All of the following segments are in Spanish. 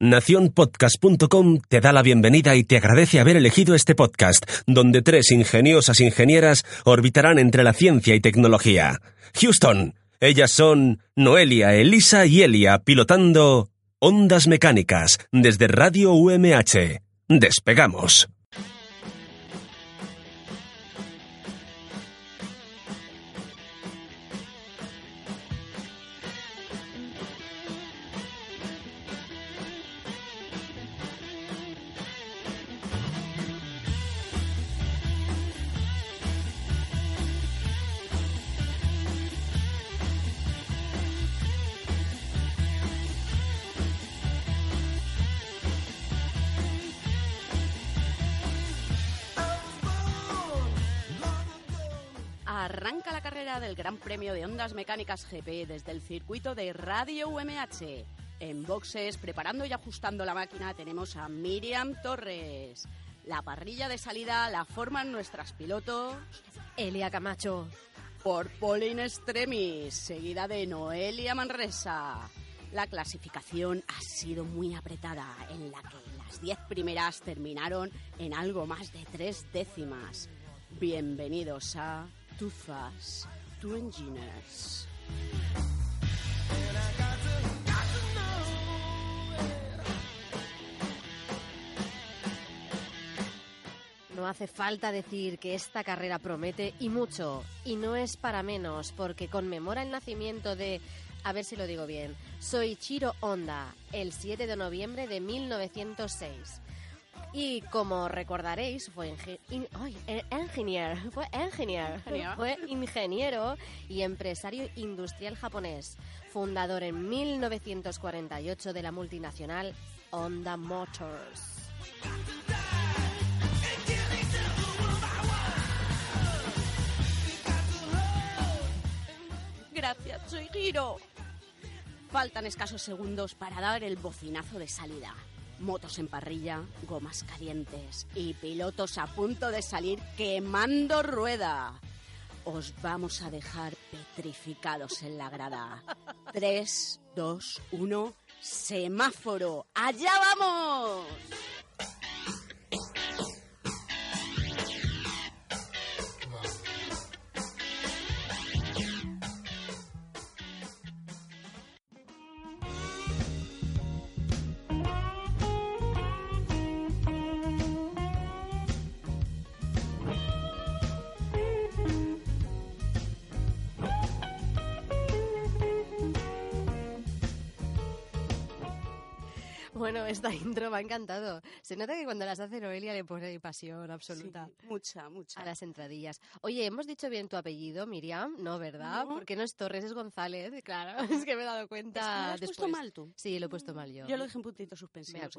Naciónpodcast.com te da la bienvenida y te agradece haber elegido este podcast, donde tres ingeniosas ingenieras orbitarán entre la ciencia y tecnología. Houston, ellas son Noelia, Elisa y Elia pilotando Ondas Mecánicas desde Radio UMH. Despegamos. Arranca la carrera del Gran Premio de Ondas Mecánicas GP desde el circuito de Radio UMH. En boxes, preparando y ajustando la máquina, tenemos a Miriam Torres. La parrilla de salida la forman nuestras pilotos Elia Camacho. por Pauline Extremis, seguida de Noelia Manresa. La clasificación ha sido muy apretada, en la que las diez primeras terminaron en algo más de tres décimas. Bienvenidos a Too Fast, Two Engineers. No hace falta decir que esta carrera promete y mucho. Y no es para menos, porque conmemora el nacimiento de, a ver si lo digo bien, Soichiro Honda, el 7 de noviembre de 1906. Y como recordaréis, fue inge- in- ay, engineer, fue engineer, Ingeniero. fue ingeniero y empresario industrial japonés, fundador en 1948 de la multinacional Honda Motors. Gracias, soy Giro. Faltan escasos segundos para dar el bocinazo de salida. Motos en parrilla, gomas calientes y pilotos a punto de salir quemando rueda. Os vamos a dejar petrificados en la grada. 3, 2, 1, semáforo. ¡Allá vamos! Esta intro me ha encantado. Se nota que cuando las hace Noelia le pone pasión absoluta. Sí, mucha, mucha. A las entradillas. Oye, ¿hemos dicho bien tu apellido, Miriam? No, ¿verdad? No. Porque no es Torres, es González. Claro, es que me he dado Es que cuenta lo has puesto mal tú. Sí, lo he puesto mal yo. Yo lo dejé en puntitos suspensivos.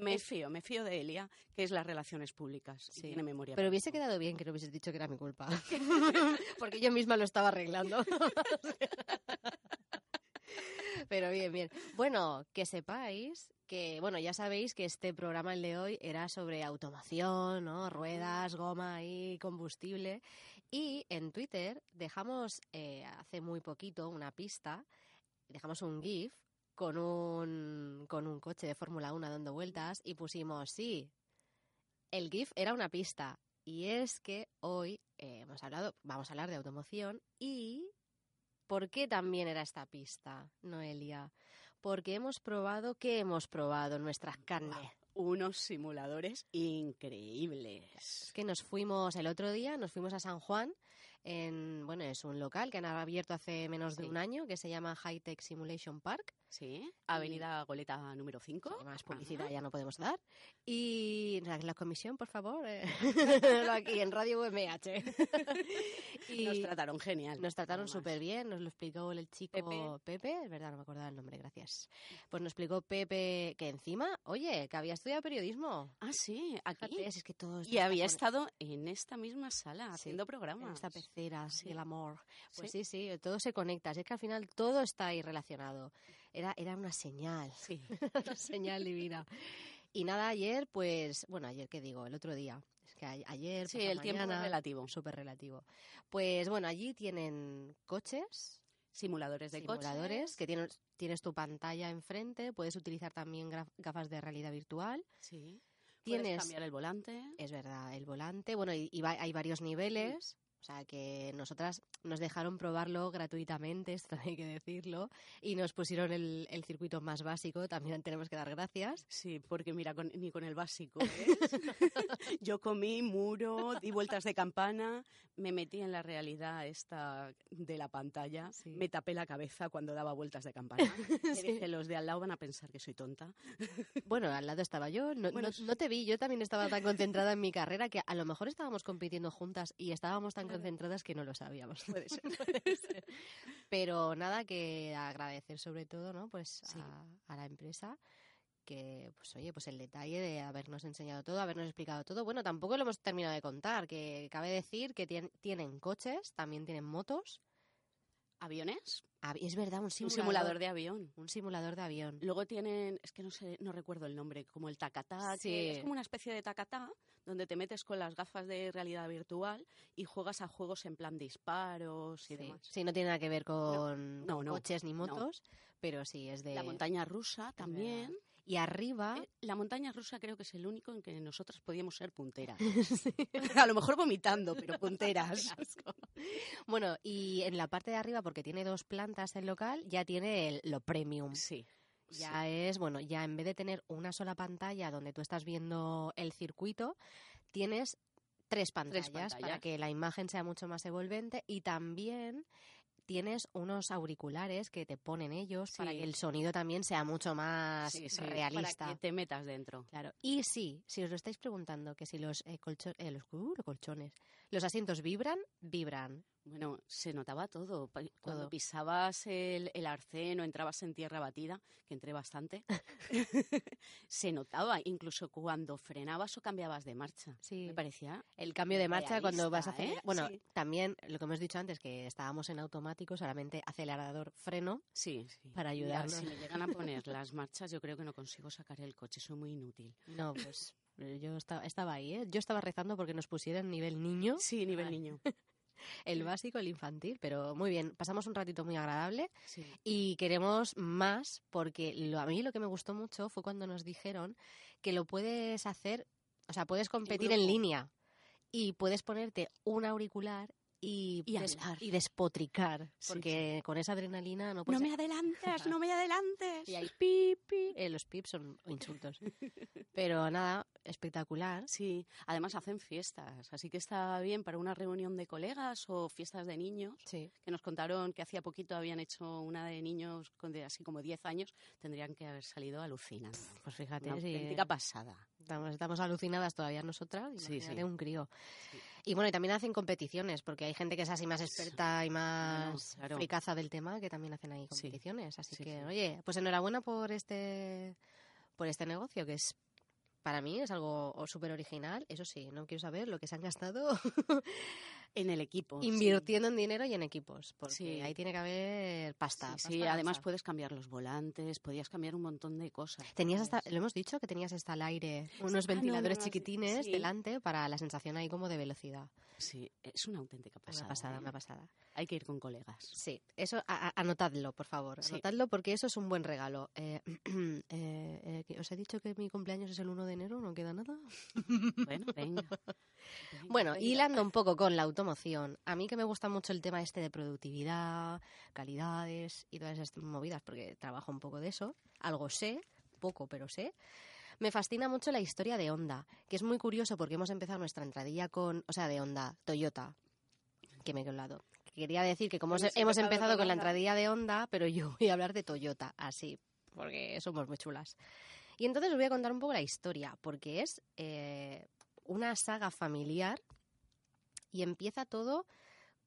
Me Eh, fío, me fío de Elia, que es las relaciones públicas. Sí. tiene memoria. Pero hubiese quedado bien que no hubieses dicho que era mi culpa. Porque yo misma lo estaba arreglando. Pero bien, bien. Bueno, que sepáis que, bueno, ya sabéis que este programa, el de hoy, era sobre automoción, ¿no? Ruedas, goma y combustible. Y en Twitter dejamos eh, hace muy poquito una pista, dejamos un GIF con un, con un coche de Fórmula 1 dando vueltas y pusimos, sí, el GIF era una pista. Y es que hoy eh, hemos hablado, vamos a hablar de automoción y ¿por qué también era esta pista, Noelia? Porque hemos probado, ¿qué hemos probado en nuestras carnes? Unos simuladores increíbles. Es que nos fuimos el otro día, nos fuimos a San Juan, en, bueno, es un local que han abierto hace menos de un año que se llama High Tech Simulation Park. Sí, Avenida Goleta número 5. Más publicidad ya no podemos dar. Y la, la comisión, por favor, eh, aquí en Radio UMH. y nos trataron genial. Nos trataron súper bien, nos lo explicó el chico Pepe. es verdad, no me acordaba el nombre, gracias. Pues nos explicó Pepe que encima, oye, que había estudiado periodismo. Ah, sí, aquí. es que todo y había estado en esta misma sala haciendo programas. En esta pecera, sí. el amor. Pues sí, sí, todo se conecta. Es que al final todo está ahí relacionado. Era, era una señal, sí. una señal divina. Y nada, ayer, pues, bueno, ayer, ¿qué digo? El otro día. Es que ayer, Sí, el tiempo es relativo. Súper relativo. Pues bueno, allí tienen coches. Simuladores de simuladores, que tienes, tienes tu pantalla enfrente, puedes utilizar también gafas de realidad virtual. Sí. Tienes, puedes cambiar el volante. Es verdad, el volante. Bueno, y, hay varios niveles. O sea, que nosotras nos dejaron probarlo gratuitamente, esto hay que decirlo, y nos pusieron el, circuito más básico, también tenemos que dar gracias. Sí, porque mira, ni con el básico. ¿eh? Yo comí muro, di vueltas de campana, me metí en la realidad esta de la pantalla, me tapé la cabeza cuando daba vueltas de campana. sí. dije, los de al lado van a pensar que soy tonta. Bueno, al lado estaba yo, no, no te vi, yo también estaba tan concentrada en mi carrera que a lo mejor estábamos compitiendo juntas y estábamos tan concentradas que no lo sabíamos. Puede ser. Pero nada, que agradecer sobre todo, ¿no? Pues a, la empresa que, pues oye, pues el detalle de habernos enseñado todo, habernos explicado todo. Bueno, tampoco lo hemos terminado de contar, que cabe decir que tienen coches, también tienen motos. ¿Aviones? Es verdad, un simulador, de avión. Un simulador de avión. Luego tienen, es que no sé, no recuerdo el nombre, como el tacatá, es como una especie de tacatá donde te metes con las gafas de realidad virtual y juegas a juegos en plan disparos y demás. Sí, no tiene nada que ver con, coches ni motos, pero sí es de la montaña rusa también. Y arriba... Eh, la montaña rusa creo que es el único en que nosotros podíamos ser punteras. A lo mejor vomitando, pero punteras. bueno, y en la parte de arriba, porque tiene dos plantas el local, ya tiene lo premium. Sí. Ya es, bueno, ya en vez de tener una sola pantalla donde tú estás viendo el circuito, tienes tres pantallas, para que la imagen sea mucho más envolvente y también tienes unos auriculares que te ponen ellos para que el sonido también sea mucho más realista. Para que te metas dentro. Claro. Y sí, si os lo estáis preguntando, que si los, eh, eh, los, uh, los colchones, los asientos vibran, vibran. Bueno, se notaba todo. Cuando pisabas el, el, arcén o entrabas en tierra batida, que entré bastante, se notaba. Incluso cuando frenabas o cambiabas de marcha. Sí. Me parecía. El cambio de marcha cuando vas a hacer. ¿eh? Bueno, también lo que hemos dicho antes, que estábamos en automático, solamente acelerador, freno. Sí, sí. Para ayudarnos. si me llegan a poner las marchas, yo creo que no consigo sacar el coche. Soy muy inútil. No, pues. Yo estaba, estaba ahí, ¿eh? Yo estaba rezando porque nos pusieran nivel niño. Sí, nivel niño. El básico, el infantil, pero muy bien, pasamos un ratito muy agradable y queremos más porque lo, a mí lo que me gustó mucho fue cuando nos dijeron que lo puedes hacer, o sea, puedes competir en línea y puedes ponerte un auricular y, y, despotricar, porque con esa adrenalina no puedes... No me adelantes, no me adelantes. Y hay pipi. Eh, los pips son insultos. Pero nada, espectacular. Sí, además hacen fiestas, así que está bien para una reunión de colegas o fiestas de niños, sí. que nos contaron que hacía poquito habían hecho una de niños con de así como 10 años, tendrían que haber salido alucinando. Pues fíjate, una auténtica pasada. Estamos, estamos, alucinadas todavía nosotras, sí, sí. un crío. Y bueno, y también hacen competiciones, porque hay gente que es así más experta y más claro. del tema, que también hacen ahí competiciones. Así que, oye, pues enhorabuena por este por este negocio, que es para mí es algo súper original. Eso sí, no quiero saber lo que se han gastado en el equipo. Invirtiendo en dinero y en equipos, porque ahí tiene que haber pasta. Sí, además puedes cambiar los volantes, podías cambiar un montón de cosas. Tenías hasta, lo hemos dicho, que tenías hasta el aire, unos ventiladores chiquitines delante para la sensación ahí como de velocidad. Sí, es una auténtica pasada. Una pasada, ¿eh? una pasada. Hay que ir con colegas. Sí, eso, anotadlo, por favor. Anotadlo porque eso es un buen regalo. Eh, eh, ¿Os he dicho que mi cumpleaños es el 1 de enero? ¿No queda nada? bueno, venga. bueno, hilando un poco con la automoción, a mí que me gusta mucho el tema este de productividad, calidades y todas esas movidas, porque trabajo un poco de eso, algo sé, poco, pero sé. Me fascina mucho la historia de Honda, que es muy curioso porque hemos empezado nuestra entradilla con, o sea, de Honda, Toyota, que me he lado, quería decir que como Hemos empezado con la entradilla de Honda, pero yo voy a hablar de Toyota, así, porque somos muy chulas. Y entonces os voy a contar un poco la historia, porque es eh, una saga familiar y empieza todo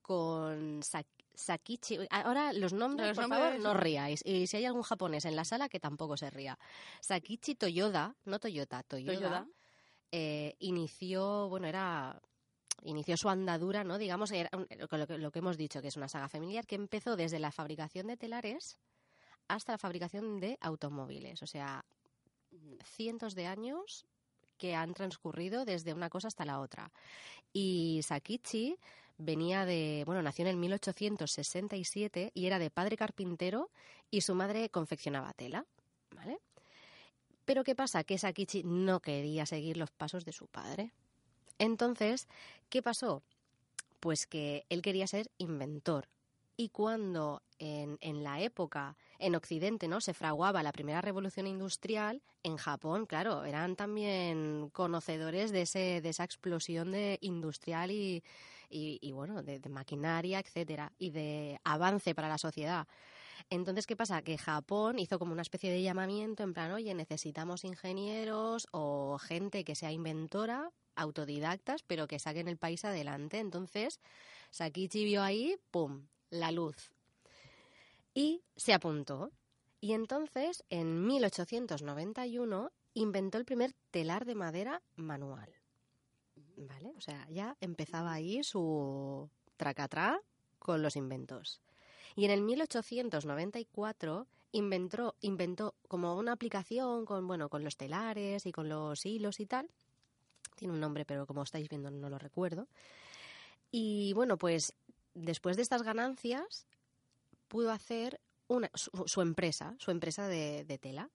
con Sa- Sakichi. Ahora los nombres, Los por nombres- favor, no ríais. Y si hay algún japonés en la sala, que tampoco se ría. Sakichi Toyoda, no Toyota, Toyoda, Toyoda. eh, inició, bueno, era inició su andadura, ¿no? Digamos, era un- lo, que- lo que- lo que hemos dicho, que es una saga familiar que empezó desde la fabricación de telares hasta la fabricación de automóviles. O sea, cientos de años que han transcurrido desde una cosa hasta la otra. Y Sakichi venía de, bueno, nació en el 1867 y era de padre carpintero y su madre confeccionaba tela, ¿vale? Pero ¿qué pasa? Que Sakichi no quería seguir los pasos de su padre. Entonces, ¿qué pasó? Pues que él quería ser inventor. Y cuando en, la época en Occidente no se fraguaba la primera revolución industrial, en Japón, claro, eran también conocedores de, esa explosión de industrial y, bueno, de, de maquinaria, etcétera, y de avance para la sociedad. Entonces, ¿qué pasa? Que Japón hizo como una especie de llamamiento en plan, oye, necesitamos ingenieros o gente que sea inventora, autodidactas, pero que saquen el país adelante. Entonces, Sakichi vio ahí, ¡pum!, la luz. Y se apuntó. Y entonces, en 1891, inventó el primer telar de madera manual. ¿Vale? O sea, ya empezaba ahí su tracatrá con los inventos. Y en el 1894 inventó, inventó como una aplicación con, bueno, con los telares y con los hilos y tal. Tiene un nombre, pero como estáis viendo no lo recuerdo. Y bueno, pues después de estas ganancias pudo hacer una, su, su empresa, su empresa de, de, tela.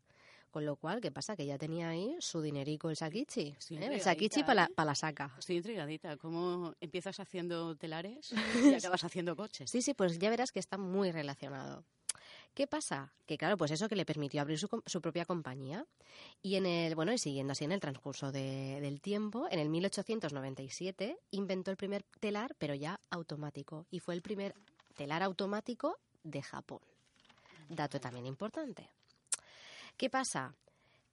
Con lo cual, ¿qué pasa? Que ya tenía ahí su dinerico el Sakichi. Sí, ¿eh? El Sakichi para la, pa la, saca. Estoy intrigadita. ¿Cómo empiezas haciendo telares y acabas haciendo coches? Sí, sí, pues ya verás que está muy relacionado. ¿Qué pasa? Que claro, pues eso que le permitió abrir su, su propia compañía. Y en el, bueno, y siguiendo así en el transcurso de, del tiempo, en el 1897 inventó el primer telar, pero ya automático. Y fue el primer telar automático de Japón. Dato también importante. ¿Qué pasa?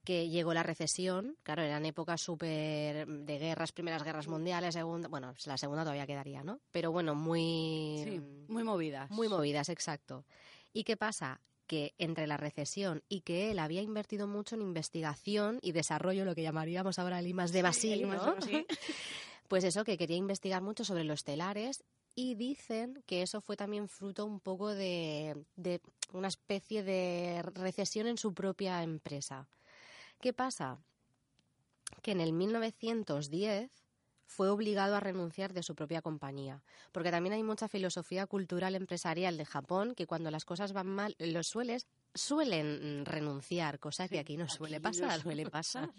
Que llegó la recesión, claro, eran épocas súper de guerras, primeras guerras mundiales, segunda, bueno, la segunda todavía quedaría, ¿no? Pero bueno, muy... Sí, muy movidas. Muy movidas, exacto. ¿Y qué pasa? Que entre la recesión y que él había invertido mucho en investigación y desarrollo, lo que llamaríamos ahora el I más de Basí, ¿no? Pues eso, que quería investigar mucho sobre los telares y dicen que eso fue también fruto un poco de, de, una especie de recesión en su propia empresa. ¿Qué pasa? Que en el 1910 fue obligado a renunciar de su propia compañía, porque también hay mucha filosofía cultural empresarial de Japón que cuando las cosas van mal, los sueles suelen renunciar, cosa que aquí no suele pasar. Suele pasar.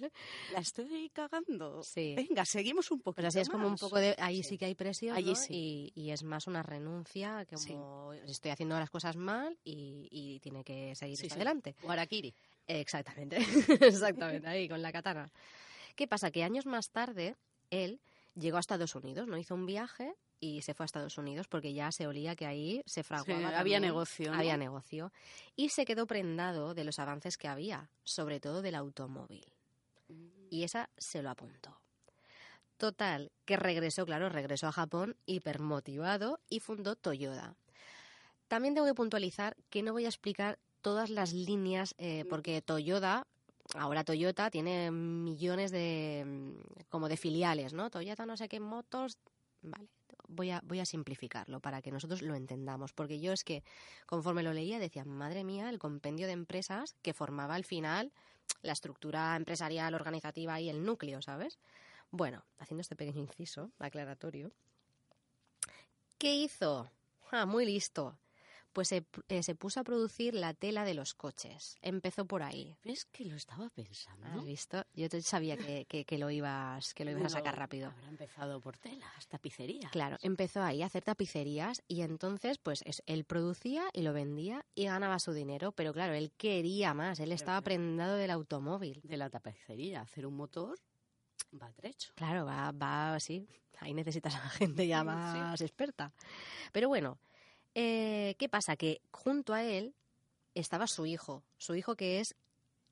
La estoy cagando. Sí. Venga, seguimos un poco. Pues así es como un poco de. Ahí sí, sí que hay presión. Allí ¿no? sí. Y, y, es más una renuncia, como sí. estoy haciendo las cosas mal y, y tiene que seguir adelante. O Arakiri. Exactamente. Exactamente, ahí con la katana. ¿Qué pasa? Que años más tarde, él llegó a Estados Unidos, ¿no? Hizo un viaje y se fue a Estados Unidos porque ya se olía que ahí se fraguaba. Sí, había negocio. ¿no? Había negocio. Y se quedó prendado de los avances que había, sobre todo del automóvil. Mm. Y esa se lo apuntó. Total, que regresó, claro, regresó a Japón hipermotivado y fundó Toyota. También tengo que puntualizar que no voy a explicar todas las líneas, eh, porque Toyota ahora Toyota tiene millones de como de filiales, ¿no? Toyota no sé qué motos, vale. Voy a, voy a simplificarlo para que nosotros lo entendamos, porque yo es que conforme lo leía decía, madre mía, el compendio de empresas que formaba al final la estructura empresarial, organizativa y el núcleo, ¿sabes? Bueno, haciendo este pequeño inciso aclaratorio, ¿qué hizo? Ah, muy listo pues se, eh, se, puso a producir la tela de los coches. Empezó por ahí. ¿Ves que lo estaba pensando? ¿Has visto? Yo sabía que, que, que, lo ibas, que lo ibas a sacar rápido. Habrá empezado por telas, tapicerías. Claro, empezó ahí a hacer tapicerías y entonces pues es, él producía y lo vendía y ganaba su dinero. Pero claro, él quería más, él estaba prendado del automóvil. De la tapicería, hacer un motor va trecho. Claro, va, va, sí. Ahí necesitas a gente ya más sí. experta. Pero bueno, Eh, ¿Qué pasa? Que junto a él estaba su hijo, su hijo que es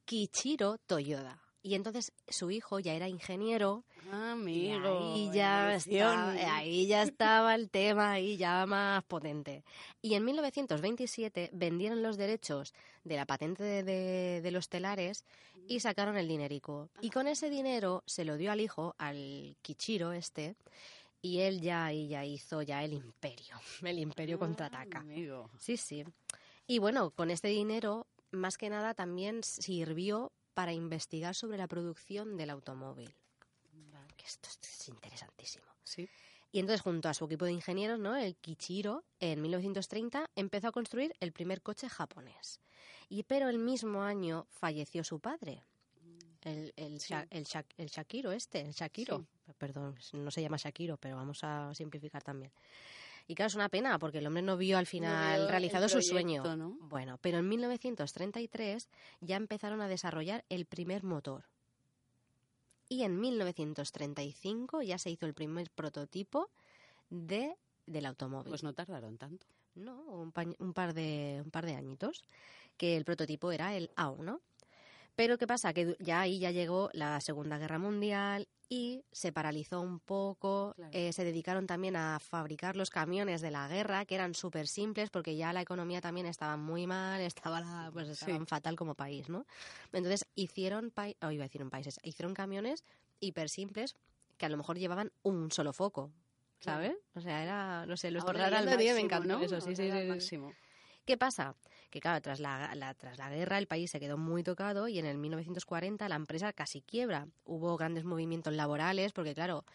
Kichiro Toyoda. Y entonces su hijo ya era ingeniero. Amigo. Y ahí ya, estaba, ahí ya estaba el tema, ahí ya más potente. Y en 1927 vendieron los derechos de la patente de, de- de los telares y sacaron el dinerico. Y con ese dinero se lo dio al hijo, al Kichiro este, y él ya ahí ya hizo ya el imperio. El imperio contraataca. Amigo. Sí, sí. Y bueno, con este dinero, más que nada, también sirvió para investigar sobre la producción del automóvil. Que esto es interesantísimo. Sí. Y entonces, junto a su equipo de ingenieros, ¿no? el Kichiro, en 1930 empezó a construir el primer coche japonés. Y pero el mismo año falleció su padre, el, el, Sí. El, el Shakiro este, el Shakiro. Perdón, no se llama Shakiro, pero vamos a simplificar también. Y claro, es una pena porque el hombre no vio al final vio realizado su sueño. ¿no? Bueno, pero en 1933 ya empezaron a desarrollar el primer motor. Y en 1935 ya se hizo el primer prototipo de, del automóvil. Pues no tardaron tanto. No, un, pa- un par de, un par de añitos, que el prototipo era el A1. Pero ¿qué pasa? Que ya ahí ya llegó la Segunda Guerra Mundial y se paralizó un poco. Claro. eh, se dedicaron también a fabricar los camiones de la guerra, que eran súper simples porque ya la economía también estaba muy mal, estaba la- pues estaban Sí. fatal como país, ¿no? Entonces hicieron, pai- oh, iba a decir un países, hicieron camiones hiper simples que a lo mejor llevaban un solo foco. Claro. ¿Sabes? O sea, era, no sé, lo Ahorrar al máximo, me encantó ¿no? eso, sí, sí, sí, sí. máximo. ¿Qué pasa? Que claro, tras la, guerra el país se quedó muy tocado y en el 1940 la empresa casi quiebra. Hubo grandes movimientos laborales porque claro,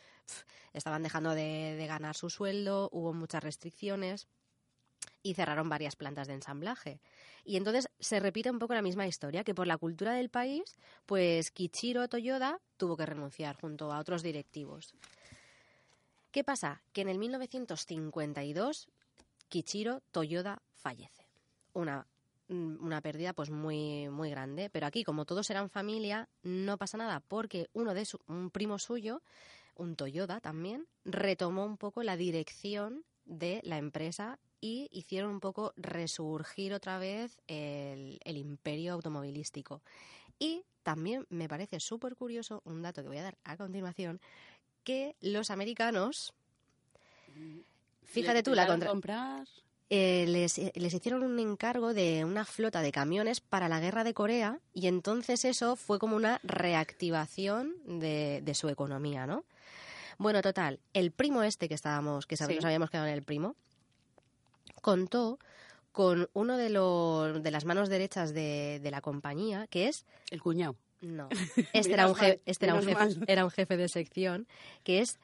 estaban dejando de, de ganar su sueldo, hubo muchas restricciones y cerraron varias plantas de ensamblaje. Y entonces se repite un poco la misma historia, que por la cultura del país, pues Kichiro Toyoda tuvo que renunciar junto a otros directivos. ¿Qué pasa? Que en el 1952 Kichiro Toyoda fallece. Una, mm, una pérdida pues muy, muy grande. Pero aquí, como todos eran familia, no pasa nada, porque uno de su, un primo suyo, un Toyoda también, retomó un poco la dirección de la empresa y hicieron un poco resurgir otra vez el, el imperio automovilístico. Y también me parece súper curioso un dato que voy a dar a continuación, que los americanos, fíjate Le tú, la contra comprar eh, les, les hicieron un encargo de una flota de camiones para la guerra de Corea y entonces eso fue como una reactivación de, de su economía, ¿no? Bueno, total, el primo este que estábamos, que Sí. nos habíamos quedado en el primo, contó con uno de los de las manos derechas de, de la compañía, que es el cuñado. no, este era un, este era un jefe, mal. era un jefe de sección, que es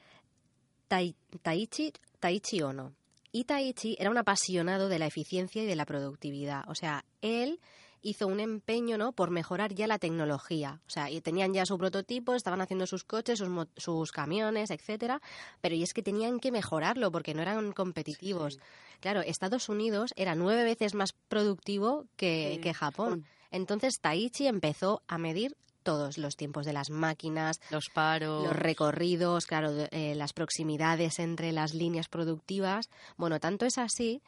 Tai- Taichi, Taichi Ono. Y Taichi era un apasionado de la eficiencia y de la productividad. O sea, él hizo un empeño ¿no? por mejorar ya la tecnología. O sea, tenían ya su prototipo, estaban haciendo sus coches, sus, sus camiones, etcétera, pero y es que tenían que mejorarlo porque no eran competitivos. Sí. Claro, Estados Unidos era nueve veces más productivo que, Sí, que Japón. Japón. Entonces Taichi empezó a medir todos los tiempos de las máquinas, Los paros. los recorridos, claro, eh, las proximidades entre las líneas productivas. Bueno, tanto es así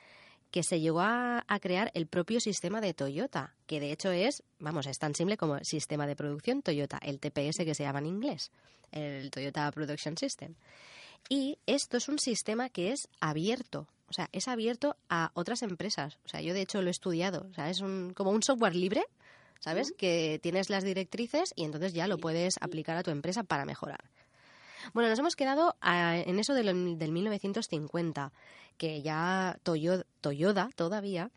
que se llegó a, a crear el propio sistema de Toyota, que de hecho es, vamos, es tan simple como el sistema de producción Toyota, el TPS que se llama en inglés, el Toyota Production System. Y esto es un sistema que es abierto, o sea, es abierto a otras empresas. O sea, yo de hecho lo he estudiado, o sea, es un, como un software libre, ¿sabes? Que tienes las directrices y entonces ya lo puedes aplicar a tu empresa para mejorar. Bueno, nos hemos quedado a- en eso de lo- del 1950, que ya Toyo- Toyoda todavía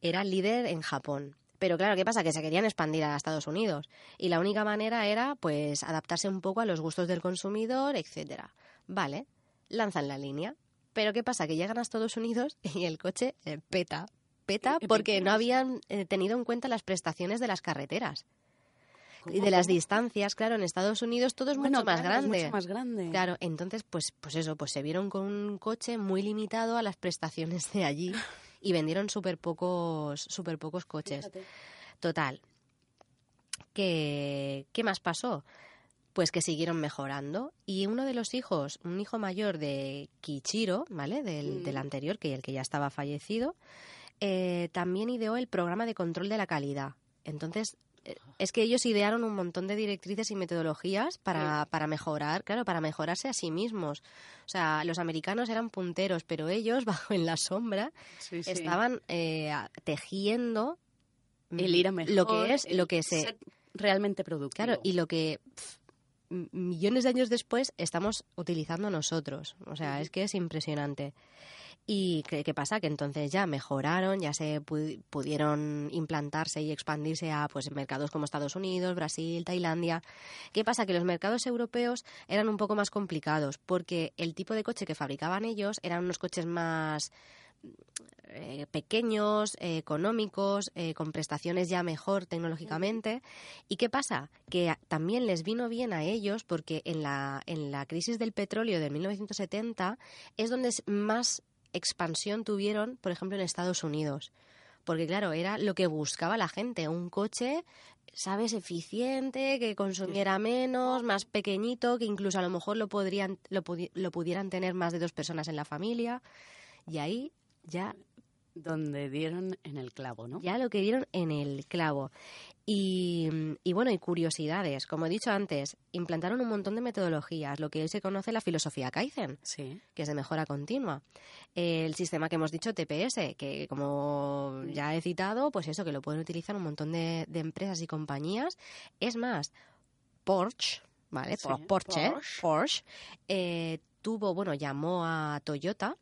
era líder en Japón. Pero claro, ¿qué pasa? Que se querían expandir a Estados Unidos. Y la única manera era, pues, adaptarse un poco a los gustos del consumidor, etcétera. Vale, lanzan la línea. Pero ¿qué pasa? Que llegan a Estados Unidos y el coche eh, peta. Peta ¿Qué porque no habían eh, tenido en cuenta las prestaciones de las carreteras. Y de las distancias, claro, en Estados Unidos todo es Bueno, mucho más claro, es grande. mucho más grande. Claro, entonces, pues, pues eso, pues se vieron con un coche muy limitado a las prestaciones de allí y vendieron súper pocos, súper pocos coches. Fíjate. Total. ¿Qué, ¿Qué más pasó? pues que siguieron mejorando. Y uno de los hijos, un hijo mayor de Kichiro, ¿vale? Del, Mm. del anterior, que el que ya estaba fallecido, eh, también ideó el programa de control de la calidad. Entonces, eh, es que ellos idearon un montón de directrices y metodologías para, para mejorar, claro, para mejorarse a sí mismos. O sea, los americanos eran punteros, pero ellos, bajo en la sombra, Sí, sí. estaban eh, tejiendo el ir a mejor, lo que es, lo que se realmente productivo. Claro, y lo que millones de años después estamos utilizando nosotros. O sea, es que es impresionante. ¿Y qué, pasa? Que entonces ya mejoraron, ya se pu- pudieron implantarse y expandirse a pues mercados como Estados Unidos, Brasil, Tailandia. ¿Qué pasa? Que los mercados europeos eran un poco más complicados porque el tipo de coche que fabricaban ellos eran unos coches más eh, pequeños, eh, económicos, eh, con prestaciones ya mejor tecnológicamente. ¿Y qué pasa? Que también les vino bien a ellos porque en la, en la crisis del petróleo de 1970 es donde s- más expansión tuvieron, por ejemplo, en Estados Unidos. Porque claro, era lo que buscaba la gente, un coche, sabes, eficiente, que consumiera menos, más pequeñito, que incluso a lo mejor lo podrían lo, pudi- lo pudieran tener más de dos personas en la familia. Y ahí ya Donde dieron en el clavo, ¿no? ya lo que dieron en el clavo. Y, y bueno, y curiosidades. Como he dicho antes, implantaron un montón de metodologías, lo que hoy se conoce la filosofía Kaizen, Sí. que es de mejora continua. El sistema que hemos dicho, TPS, que como ya he citado, pues eso, que lo pueden utilizar un montón de, de empresas y compañías. Es más, Porsche, ¿vale? Sí, Porsche, Porsche. Porsche, eh, tuvo, bueno, llamó a Toyota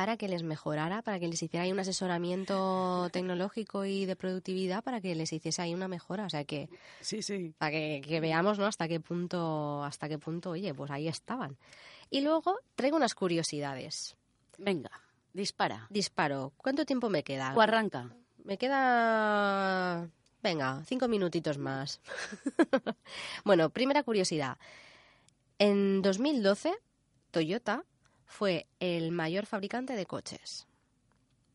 para que les mejorara, para que les hiciera ahí un asesoramiento tecnológico y de productividad para que les hiciese ahí una mejora. O sea que Sí, sí. para que, que veamos ¿no? hasta qué punto, hasta qué punto, oye, pues ahí estaban. Y luego traigo unas curiosidades. Venga, dispara. Disparo. ¿Cuánto tiempo me queda? O arranca. Me queda. Venga, cinco minutitos más. bueno, primera curiosidad. En 2012, Toyota fue el mayor fabricante de coches.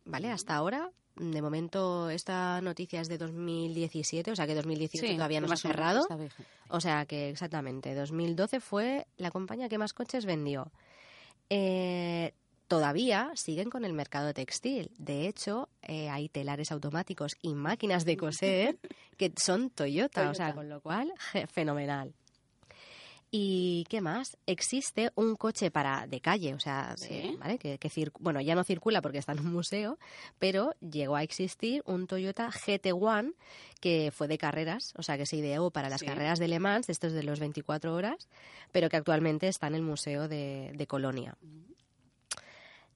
¿Vale? Hasta ahora, de momento, esta noticia es de 2017, o sea que 2018 todavía no se ha cerrado. O sea que exactamente, 2012 fue la compañía que más coches vendió. Eh, todavía siguen con el mercado textil. De hecho, eh, hay telares automáticos y máquinas de coser que son Toyota, o sea, Toyota. con lo cual, fenomenal. ¿Y qué más? Existe un coche para de calle, o sea, Sí. ¿vale? que, bueno, ya no circula porque está en un museo, pero llegó a existir un Toyota GT1 que fue de carreras, o sea, que se ideó para las Sí. carreras de Le Mans, estos de los 24 horas, pero que actualmente está en el Museo de, de Colonia.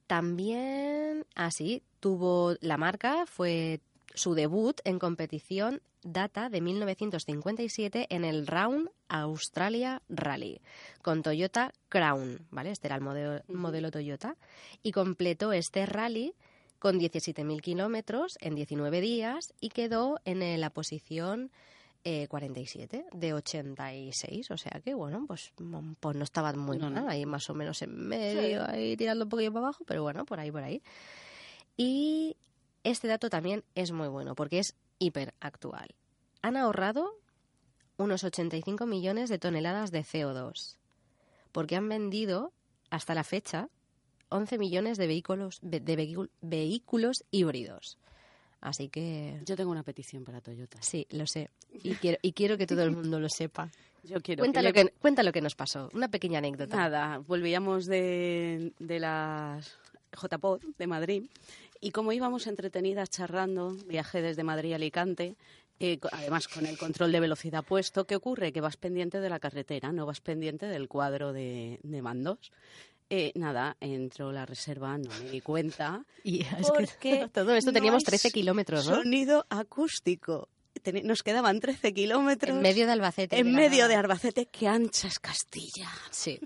También, así, tuvo la marca, fue su debut en competición data de 1957 en el Round Australia Rally con Toyota Crown, ¿vale? Este era el modelo, Toyota y completó este rally con 17.000 kilómetros en 19 días y quedó en eh, la posición eh, 47 de 86, o sea que bueno, pues, mm, pues no estaba muy No, mal, no. ahí más o menos en medio, ahí tirando un poquillo para abajo, pero bueno, por ahí, por ahí. Y este dato también es muy bueno porque es hiper actual. Han ahorrado unos 85 millones de toneladas de CO2 porque han vendido hasta la fecha 11 millones de vehículos de vehículos híbridos. Así que Yo tengo una petición para Toyota. sí, lo sé y quiero y quiero que todo el mundo lo sepa. Yo quiero Cuenta lo le- que cuenta lo que nos pasó, una pequeña anécdota. Nada, volvíamos de, de las JPod de Madrid y como íbamos entretenidas charlando, viajé desde Madrid a Alicante, eh, además con el control de velocidad puesto, ¿qué ocurre? Que vas pendiente de la carretera, no vas pendiente del cuadro de, de mandos. Eh, nada, entró la reserva, no me di cuenta. Y es que todo esto teníamos hay 13 kilómetros, ¿no? Sonido acústico. Nos quedaban 13 kilómetros En medio de Albacete. en medio de Arbacete. ¡Qué anchas Castilla! Sí.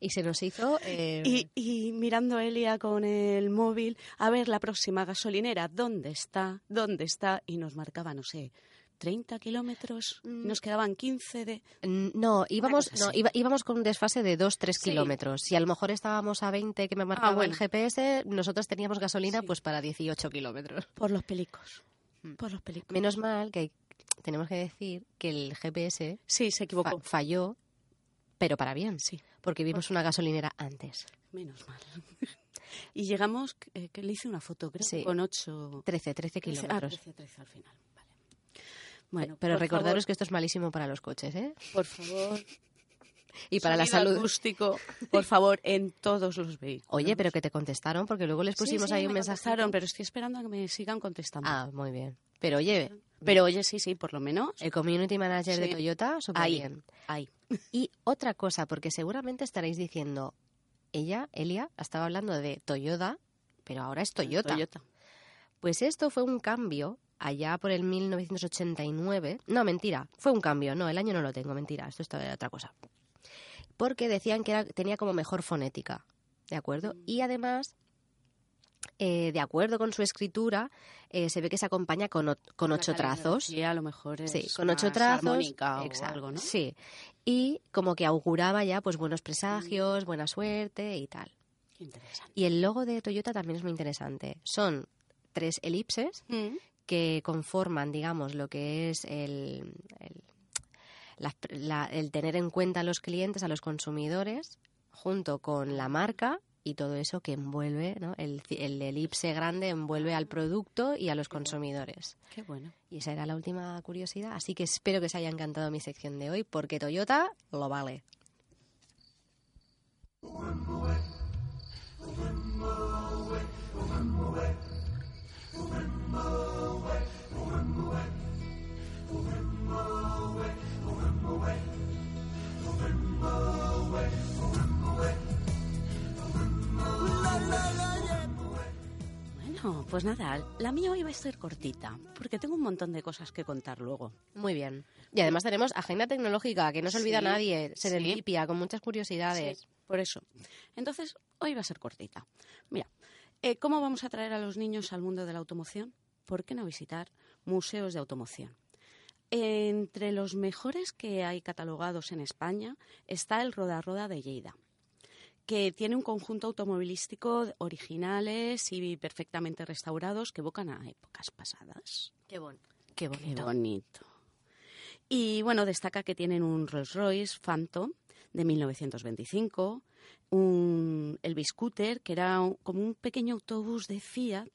Y se nos hizo eh, Y, y mirando Elia con el móvil, a ver la próxima gasolinera, ¿dónde está? ¿Dónde está? Y nos marcaba, no sé, 30 kilómetros, Mm. nos quedaban 15 de... No, íbamos, no, iba- íbamos con un desfase de 2-3 Sí. kilómetros. Si a lo mejor estábamos a 20 que me marcaba bueno. el GPS, nosotros teníamos gasolina Sí. pues para 18 kilómetros. Por los pelicos. Mm. Por los pelicos. Menos mal que tenemos que decir que el GPS Sí, se fa- equivocó. falló, pero para bien, Sí, porque vimos una gasolinera antes. menos mal. y llegamos, eh, que le hice una foto, creo, Sí. con 8 13, 13 kilómetros. Ah, 13, 13 al final. Vale. Bueno, pero recordaros favor, que esto es malísimo para los coches, ¿eh? por favor, Y para la salud. acústico, por favor, en todos los vehículos. Oye, pero que te contestaron porque luego les Sí, pusimos sí, ahí un me mensaje. pero estoy esperando a que me sigan contestando. Ah, muy bien. Pero oye, Pero oye, sí, sí, por lo menos. el community manager de Sí. Toyota, súper bien. Ahí. Y otra cosa, porque seguramente estaréis diciendo, ella, Elia, estaba hablando de Toyota, pero ahora es Toyota. Toyota. Pues esto fue un cambio allá por el 1989. No, mentira, fue un cambio. No, el año no lo tengo, mentira, esto está de otra cosa. Porque decían que era, tenía como mejor fonética, ¿de acuerdo? Mm. Y además, eh, de acuerdo con su escritura, eh, se ve que se acompaña con, con ocho trazos. Sí, a lo mejor es Sí, con ocho trazos. o algo, ¿no? Sí. Y como que auguraba ya pues buenos presagios, buena suerte y tal. Qué interesante. Y el logo de Toyota también es muy interesante. Son tres elipses que conforman, digamos, lo que es el, el, la- la- el tener en cuenta a los clientes, a los consumidores, junto con la marca y todo eso que envuelve, ¿no? El, el elipse grande envuelve al producto y a los consumidores. Qué bueno. Y esa era la última curiosidad, así que espero que os haya encantado mi sección de hoy, porque Toyota lo vale. Bueno, pues nada, la mía hoy va a ser cortita, porque tengo un montón de cosas que contar luego. Muy bien. Y además tenemos agenda tecnológica, que no se olvida Sí, nadie, sí. serendipia, con muchas curiosidades. Sí, por eso. Entonces, hoy va a ser cortita. Mira, eh, ¿cómo vamos a traer a los niños al mundo de la automoción? ¿Por qué no visitar museos de automoción? Entre los mejores que hay catalogados en España está el Roda Roda de Lleida, que tiene un conjunto automovilístico originales y perfectamente restaurados que evocan a épocas pasadas. Qué, bon qué Qué bonito. bonito. Y bueno, destaca que tienen un Rolls Royce Phantom de 1925, un el Scooter, que era un- como un pequeño autobús de Fiat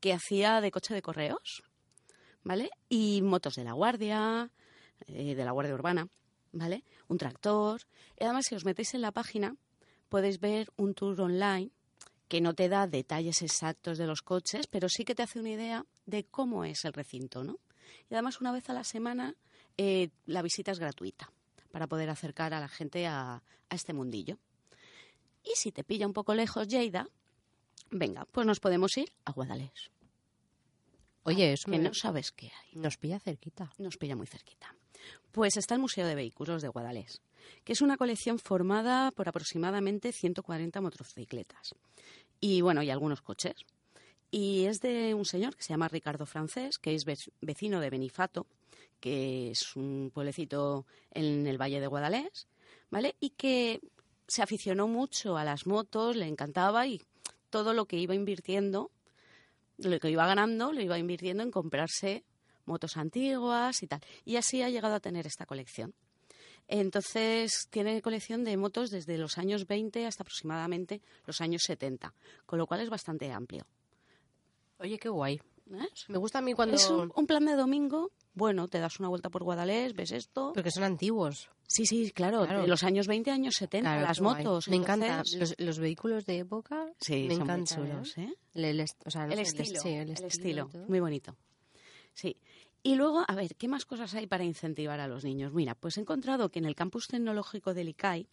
que hacía de coche de correos, ¿vale? Y motos de la Guardia, eh, de la Guardia Urbana, ¿vale? Un tractor. Y además, si os metéis en la página, podéis ver un tour online que no te da detalles exactos de los coches, pero sí que te hace una idea de cómo es el recinto, ¿no? Y además, una vez a la semana, eh, la visita es gratuita para poder acercar a la gente a, a este mundillo. Y si te pilla un poco lejos, Lleida, venga, pues nos podemos ir a Guadalés, Oye, es que no sabes qué hay. nos pilla cerquita. Nos pilla muy cerquita. Pues está el Museo de Vehículos de Guadalés, que es una colección formada por aproximadamente 140 motocicletas. Y bueno, y algunos coches. Y es de un señor que se llama Ricardo Francés, que es ve- vecino de Benifato, que es un pueblecito en el Valle de Guadalés, ¿vale? Y que se aficionó mucho a las motos, le encantaba y todo lo que iba invirtiendo, lo que iba ganando, lo iba invirtiendo en comprarse motos antiguas y tal. Y así ha llegado a tener esta colección. Entonces, tiene colección de motos desde los años 20 hasta aproximadamente los años 70, con lo cual es bastante amplio. Oye, qué guay. ¿Ves? Me gusta a mí cuando... Es un, un plan de domingo, bueno, te das una vuelta por Guadalés, ves esto. Porque son antiguos. Sí, sí, claro, Claro. de los años 20, años 70, Claro, las motos. Me encanta. entonces- Los, los vehículos de época Sí, me encantan. ¿eh? El, el est- o sea, no el, sé, estilo, el el estilo. muy bonito. Sí. Y luego, a ver, ¿qué más cosas hay para incentivar a los niños? Mira, pues he encontrado que en el campus tecnológico del ICAI,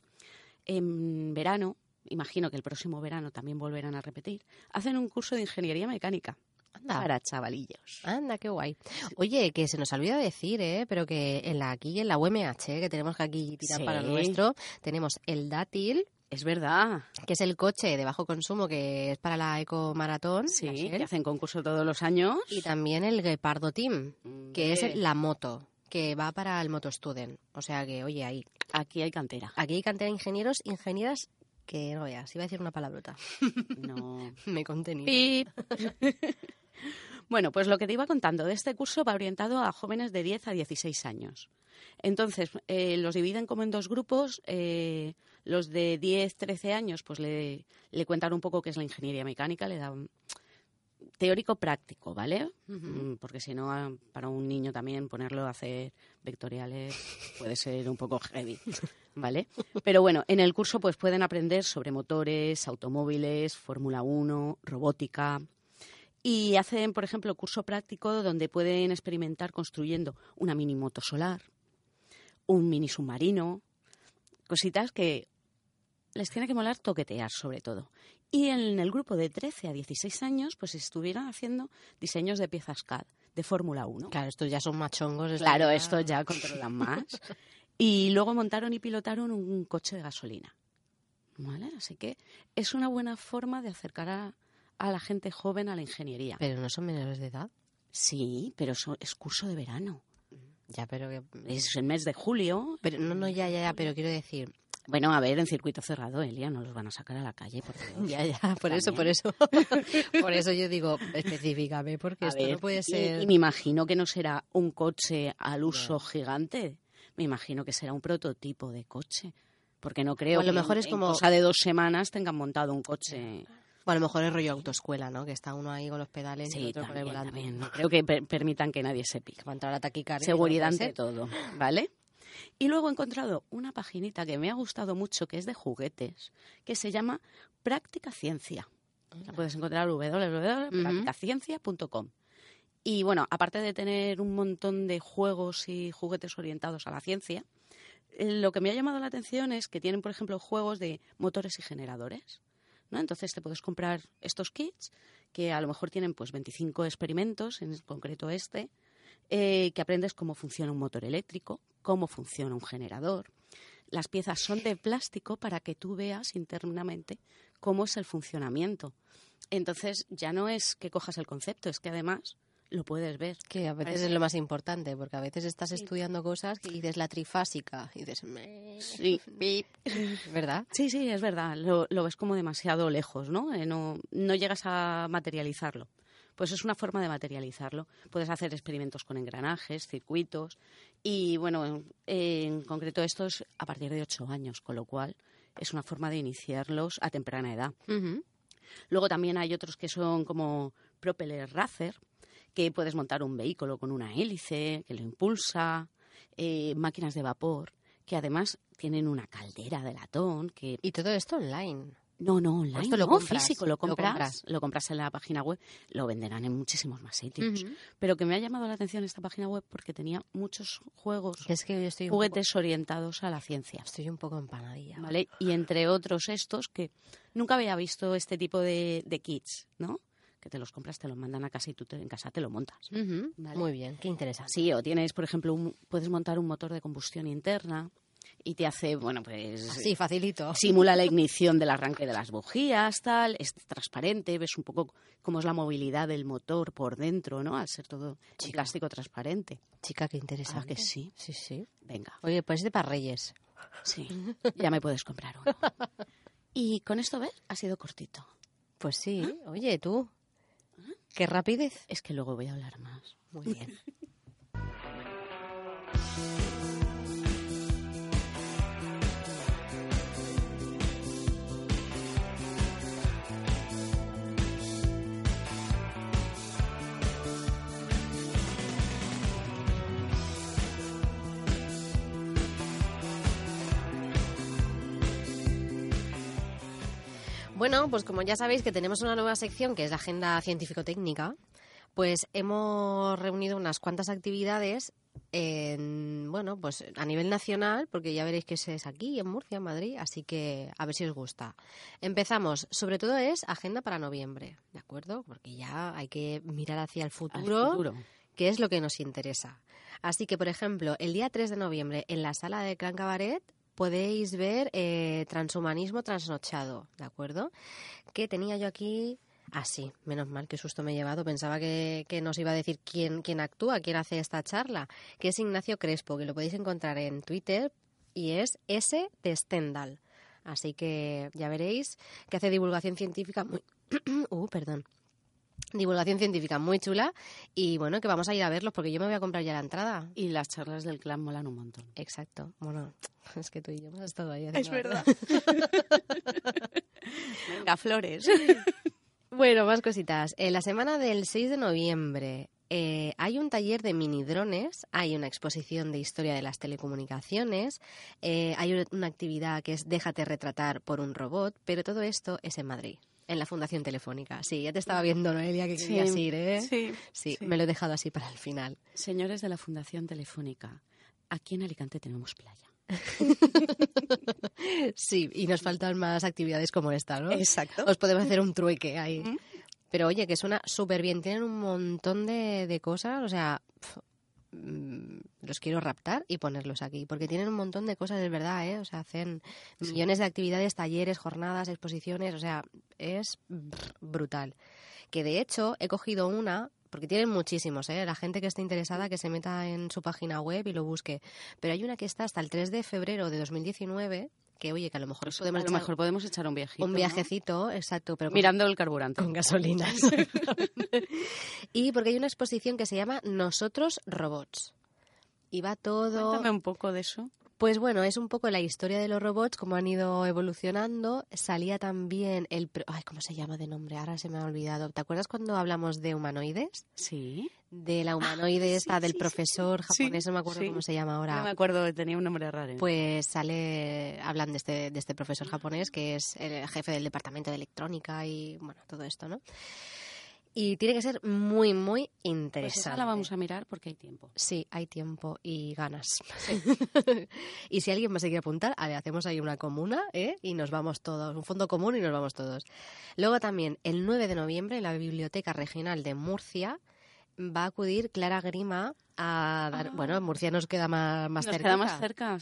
en verano, imagino que el próximo verano también volverán a repetir, hacen un curso de ingeniería mecánica Anda. para chavalillos. Anda, qué guay. Oye, que se nos olvida decir, ¿eh? Pero que en la aquí, en la UMH, que tenemos que aquí tirar Sí. para nuestro, tenemos el dátil, Es verdad, que es el coche de bajo consumo que es para la ecomaratón. sí, la Shell, que hacen concurso todos los años. Y también el Guepardo Team, que es la moto, que va para el Moto Student. O sea que, oye, ahí. Aquí hay cantera. Aquí hay cantidad de ingenieros, ingenieras, que no veas, iba a decir una palabrota. No. Me he contenido. Pip. Bueno, pues lo que te iba contando, de este curso va orientado a jóvenes de 10 a 16 años. Entonces, eh, los dividen como en dos grupos. eh, los de 10, 13 años, pues le, le cuentan un poco qué es la ingeniería mecánica, le dan teórico práctico, ¿vale? Mm, Porque si no, ah, para un niño también ponerlo a hacer vectoriales puede ser un poco heavy, ¿vale? Pero bueno, en el curso pues pueden aprender sobre motores, automóviles, Fórmula 1, robótica. Y hacen, por ejemplo, curso práctico donde pueden experimentar construyendo una mini moto solar, un mini submarino, cositas que les tiene que molar toquetear sobre todo. Y en el grupo de 13 a 16 años, pues estuvieron haciendo diseños de piezas CAD de Fórmula 1. Claro, estos ya son machongos. Claro, ya- esto ya controlan más. Y luego montaron y pilotaron un coche de gasolina. ¿Vale? Así que es una buena forma de acercar a, a la gente joven a la ingeniería. Pero no son menores de edad. Sí, pero es curso de verano. Ya, pero que... Es el mes de julio. Pero no, no, ya, ya, ya, pero quiero decir... Bueno, a ver, en circuito cerrado, Elia, no los van a sacar a la calle, por Dios. Ya, ya, por eso, por eso. por eso yo digo, específicame, porque A esto ver, no puede y- ser... Y, me imagino que no será un coche al uso gigante. Me imagino que será un prototipo de coche. Porque no creo O a lo que mejor en- es en como- cosa de dos semanas tengan montado un coche. O a lo mejor es rollo autoescuela, ¿no? Que está uno ahí con los pedales y el Sí, otro con el también, volante. también. No creo que per- permitan que nadie se pique. Va a entrar la taquicardia. Seguridad no ante todo, ¿vale? Y luego he encontrado una paginita que me ha gustado mucho, que es de juguetes, que se llama Práctica Ciencia. La puedes encontrar en www.practicaciencia.com. Y bueno, aparte de tener un montón de juegos y juguetes orientados a la ciencia, eh, lo que me ha llamado la atención es que tienen, por ejemplo, juegos de motores y generadores. ¿no? Entonces te puedes comprar estos kits que a lo mejor tienen pues 25 experimentos, en concreto este, eh, que aprendes cómo funciona un motor eléctrico, cómo funciona un generador. Las piezas son de plástico para que tú veas internamente cómo es el funcionamiento. Entonces ya no es que cojas el concepto, es que además lo puedes ver. Que a veces Parece- es lo más importante, porque a veces estás Sí. estudiando cosas y dices la trifásica y dices... Sí. ¿Verdad? Sí, sí, es verdad. Lo, lo ves como demasiado lejos, ¿no? Eh, no, no llegas a materializarlo. Pues es una forma de materializarlo. Puedes hacer experimentos con engranajes, circuitos y, bueno, en, concreto esto es a partir de ocho años, con lo cual es una forma de iniciarlos a temprana edad. Luego también hay otros que son como propeller racer, que puedes montar un vehículo con una hélice que lo impulsa, eh, máquinas de vapor, que además tienen una caldera de latón, que Y todo esto online. No, no, online, Esto lo no, compras, físico, lo lo compras, lo compras en la página web, lo venderán en muchísimos más sitios. Pero que me ha llamado la atención esta página web porque tenía muchos juegos, Que es que yo estoy un, poco, juguetes orientados a la ciencia. estoy un poco empanadilla. ¿vale? Y entre otros estos que nunca había visto este tipo de, de kits, ¿no? Que te los compras, te los mandan a casa y tú te- en casa te lo montas. Vale. Muy bien, qué interesante. Sí, o tienes, por ejemplo, un- puedes montar un motor de combustión interna y te hace, bueno, pues... Así, facilito. Simula la ignición del arranque de las bujías, tal, es transparente, ves un poco cómo es la movilidad del motor por dentro, ¿no? Al ser todo Chica. plástico transparente. Chica, qué interesante. Ah, que sí. Sí, sí. Venga, Oye, pues es de para Reyes. sí, ya me puedes comprar uno. Y con esto, ¿ves? Ha sido cortito. Pues sí. Oye, tú. Qué rapidez. Es que luego voy a hablar más. Muy bien. Bueno, pues como ya sabéis que tenemos una nueva sección que es la agenda científico-técnica, pues hemos reunido unas cuantas actividades en, bueno, pues a nivel nacional, porque ya veréis que ese es aquí, en Murcia, en Madrid, así que a ver si os gusta. Empezamos, sobre todo es agenda para noviembre, ¿de acuerdo? Porque ya hay que mirar hacia el futuro. que es lo que nos interesa. Así que, por ejemplo, el día 3 de noviembre en la sala de Gran Cabaret podéis ver eh, Transhumanismo Trasnochado, ¿de acuerdo? Que tenía yo aquí... Ah, sí, menos mal, qué susto me he llevado. Pensaba que, que nos iba a decir quién, quién actúa, quién hace esta charla, que es Ignacio Crespo, que lo podéis encontrar en Twitter y es S de Stendhal. Así que ya veréis que hace divulgación científica muy... uh, perdón divulgación científica muy chula y bueno, que vamos a ir a verlos porque yo me voy a comprar ya la entrada. Y las charlas del clan molan un montón. Exacto. Bueno, es que tú y yo hemos estado ahí. Es verdad. Venga, flores. Bueno, más cositas. En la semana del 6 de noviembre eh, hay un taller de mini drones, hay una exposición de historia de las telecomunicaciones, eh, hay una actividad que es Déjate retratar por un robot, pero todo esto es en Madrid. En la Fundación Telefónica. Sí, ya te estaba viendo, Noelia, que querías ir, ¿eh? sí, Sí, sí. me lo he dejado así para el final. Señores de la Fundación Telefónica, aquí en Alicante tenemos playa. Sí, y nos faltan más actividades como esta, ¿no? Exacto. Os podemos hacer un trueque ahí. Mm. Pero oye, que suena súper bien. Tienen un montón de, de cosas, o sea, mm, los quiero raptar y ponerlos aquí, porque tienen un montón de cosas, es verdad, ¿eh? O sea, hacen millones de actividades, talleres, jornadas, exposiciones, o sea, es brutal. Que de hecho he cogido una, porque tienen muchísimos, ¿eh? La gente que esté interesada que se meta en su página web y lo busque. Pero hay una que está hasta el 3 de febrero de 2019, que oye, que a lo mejor podemos a lo echar mejor podemos echar un viajito. un ¿no? viajecito, exacto, pero con- Mirando el carburante. con gasolina. exactamente. y porque hay una exposición que se llama Nosotros Robots. Y va todo... Cuéntame un poco de eso. Pues bueno, es un poco la historia de los robots, cómo han ido evolucionando. Salía también el... Ay, ¿cómo se llama de nombre? Ahora se me ha olvidado. ¿Te acuerdas cuando hablamos de humanoides? Sí. De la humanoide esta sí, del sí, profesor sí. japonés, no me acuerdo cómo se llama No me ahora. acuerdo, tenía un nombre raro. Pues sale, hablan de este, de este profesor japonés que es el jefe del departamento de electrónica y bueno, todo esto, ¿no? Y tiene que ser muy, muy Pues interesante. esa la vamos a mirar porque hay tiempo. Sí, hay tiempo y ganas. y si alguien más se quiere apuntar, le hacemos ahí una comuna ¿eh? y nos vamos todos, un fondo común y nos vamos todos. Luego también, el 9 de noviembre, en la Biblioteca Regional de Murcia, va a acudir Clara Grima a dar... Ah. Bueno, Murcia nos queda más, más Nos queda más cerca.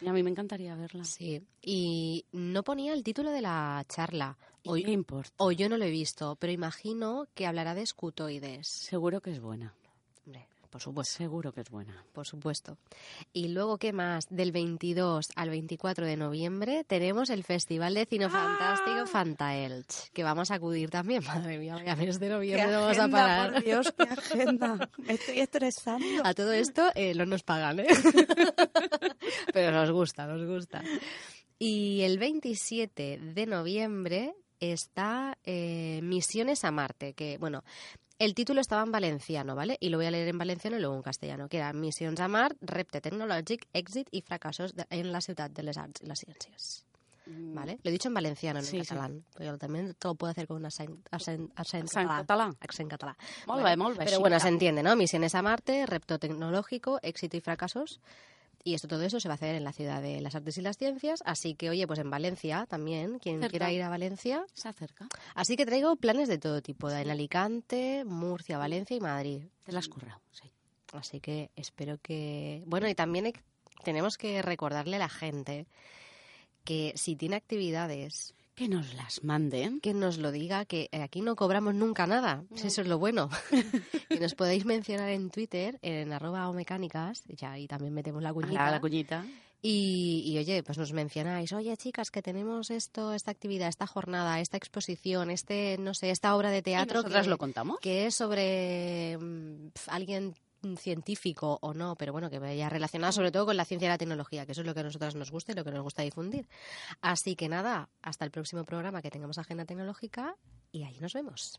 Y a mí me encantaría verla. Sí, y no ponía el título de la charla. O, ¿Y qué importa? o yo no lo he visto, pero imagino que hablará de escutoides. Seguro que es buena. Hombre, por supuesto. Seguro que es buena. Por supuesto. Y luego, ¿qué más? Del 22 al 24 de noviembre tenemos el Festival de Cine Fantástico ¡Ah! Fantaelch, que vamos a acudir también. Madre mía, vaya mes de noviembre no vamos a parar. Por Dios, qué agenda. Me estoy estresando. A todo esto eh, no nos pagan, ¿eh? Pero nos gusta, nos gusta. Y el 27 de noviembre está eh, Misiones a Marte, que, bueno, el título estaba en valenciano, ¿vale? Y lo voy a leer en valenciano y luego en castellano, que era Missions a Mart, repte tecnològic, èxit i fracassos de- en la ciutat de les arts y las ciencias. ¿Vale? Lo he dicho en valenciano, no Sí, en sí. catalán. Pero también te lo puedo hacer con un accent, accent, accent Accent català. català. Accent català. Molt Bueno, bé, molt bé, Pero sí, bueno, se entiende, ¿no? Misiones a Marte, repto tecnológico, éxito y fracasos. Y esto, todo eso se va a hacer en la ciudad de las artes y las ciencias. Así que, oye, pues en Valencia también, quien Cerca. quiera ir a Valencia. Se acerca. Así que traigo planes de todo tipo, en Alicante, Murcia, Valencia y Madrid. Te la has currado, sí. Así que espero que... Bueno, y también tenemos que recordarle a la gente que si tiene actividades, Que nos las manden. que nos lo diga, que aquí no cobramos nunca nada. Eso es lo bueno. que nos podéis mencionar en Twitter, en arroba o mecánicas, ya ahí también metemos la cuñita. la, la cuñita. Y, y, oye, pues nos mencionáis, oye chicas, que tenemos esto, esta actividad, esta jornada, esta exposición, este, no sé, esta obra de ¿Y teatro nosotras que, lo contamos? que es sobre mm, alguien científico o no, pero bueno, que vaya relacionado sobre todo con la ciencia y la tecnología, que eso es lo que a nosotras nos gusta y lo que nos gusta difundir. Así que nada, hasta el próximo programa que tengamos agenda tecnológica y ahí nos vemos.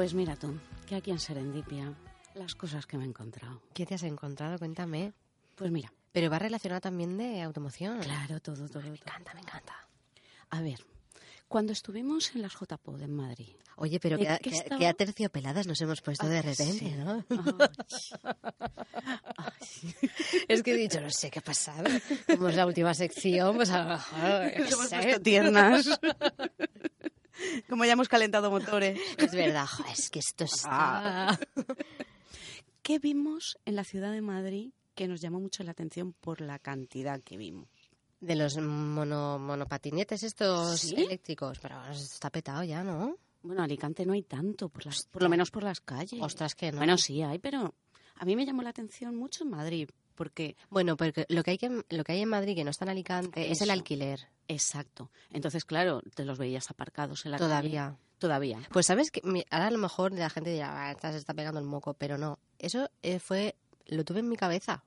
Pues mira tú, que aquí en Serendipia, las cosas que me he encontrado. ¿Qué te has encontrado? Cuéntame. Pues mira, Pero va relacionado también de automoción. claro, todo, todo, Me todo. encanta, me encanta. A ver, cuando estuvimos en las JPOD en Madrid. Oye, pero ¿De qué, qué- estaba? aterciopeladas nos hemos puesto de repente, sí. ¿no? Ay. Es que he dicho, no sé qué ha pasado. Como es la última sección, pues a lo mejor. tiernas. Como ya hemos calentado motores. Es verdad, jo, es que esto está... ¿Qué vimos en la ciudad de Madrid que nos llamó mucho la atención por la cantidad que vimos? De los mono, monopatinetes estos ¿Sí? eléctricos, pero ahora está petado ya, ¿no? Bueno, Alicante no hay tanto, por, las, por lo menos por las calles. Ostras, que no. Bueno, sí hay, pero a mí me llamó la atención mucho en Madrid, porque... Bueno, porque lo que hay que lo que hay en Madrid que no está en Alicante es el alquiler Exacto. Entonces, claro, te los veías aparcados en la calle. todavía. Todavía. Pues sabes que ahora a lo mejor la gente dirá, "Ah, esta se está pegando el moco, pero no. Eso eh, fue lo tuve en mi cabeza.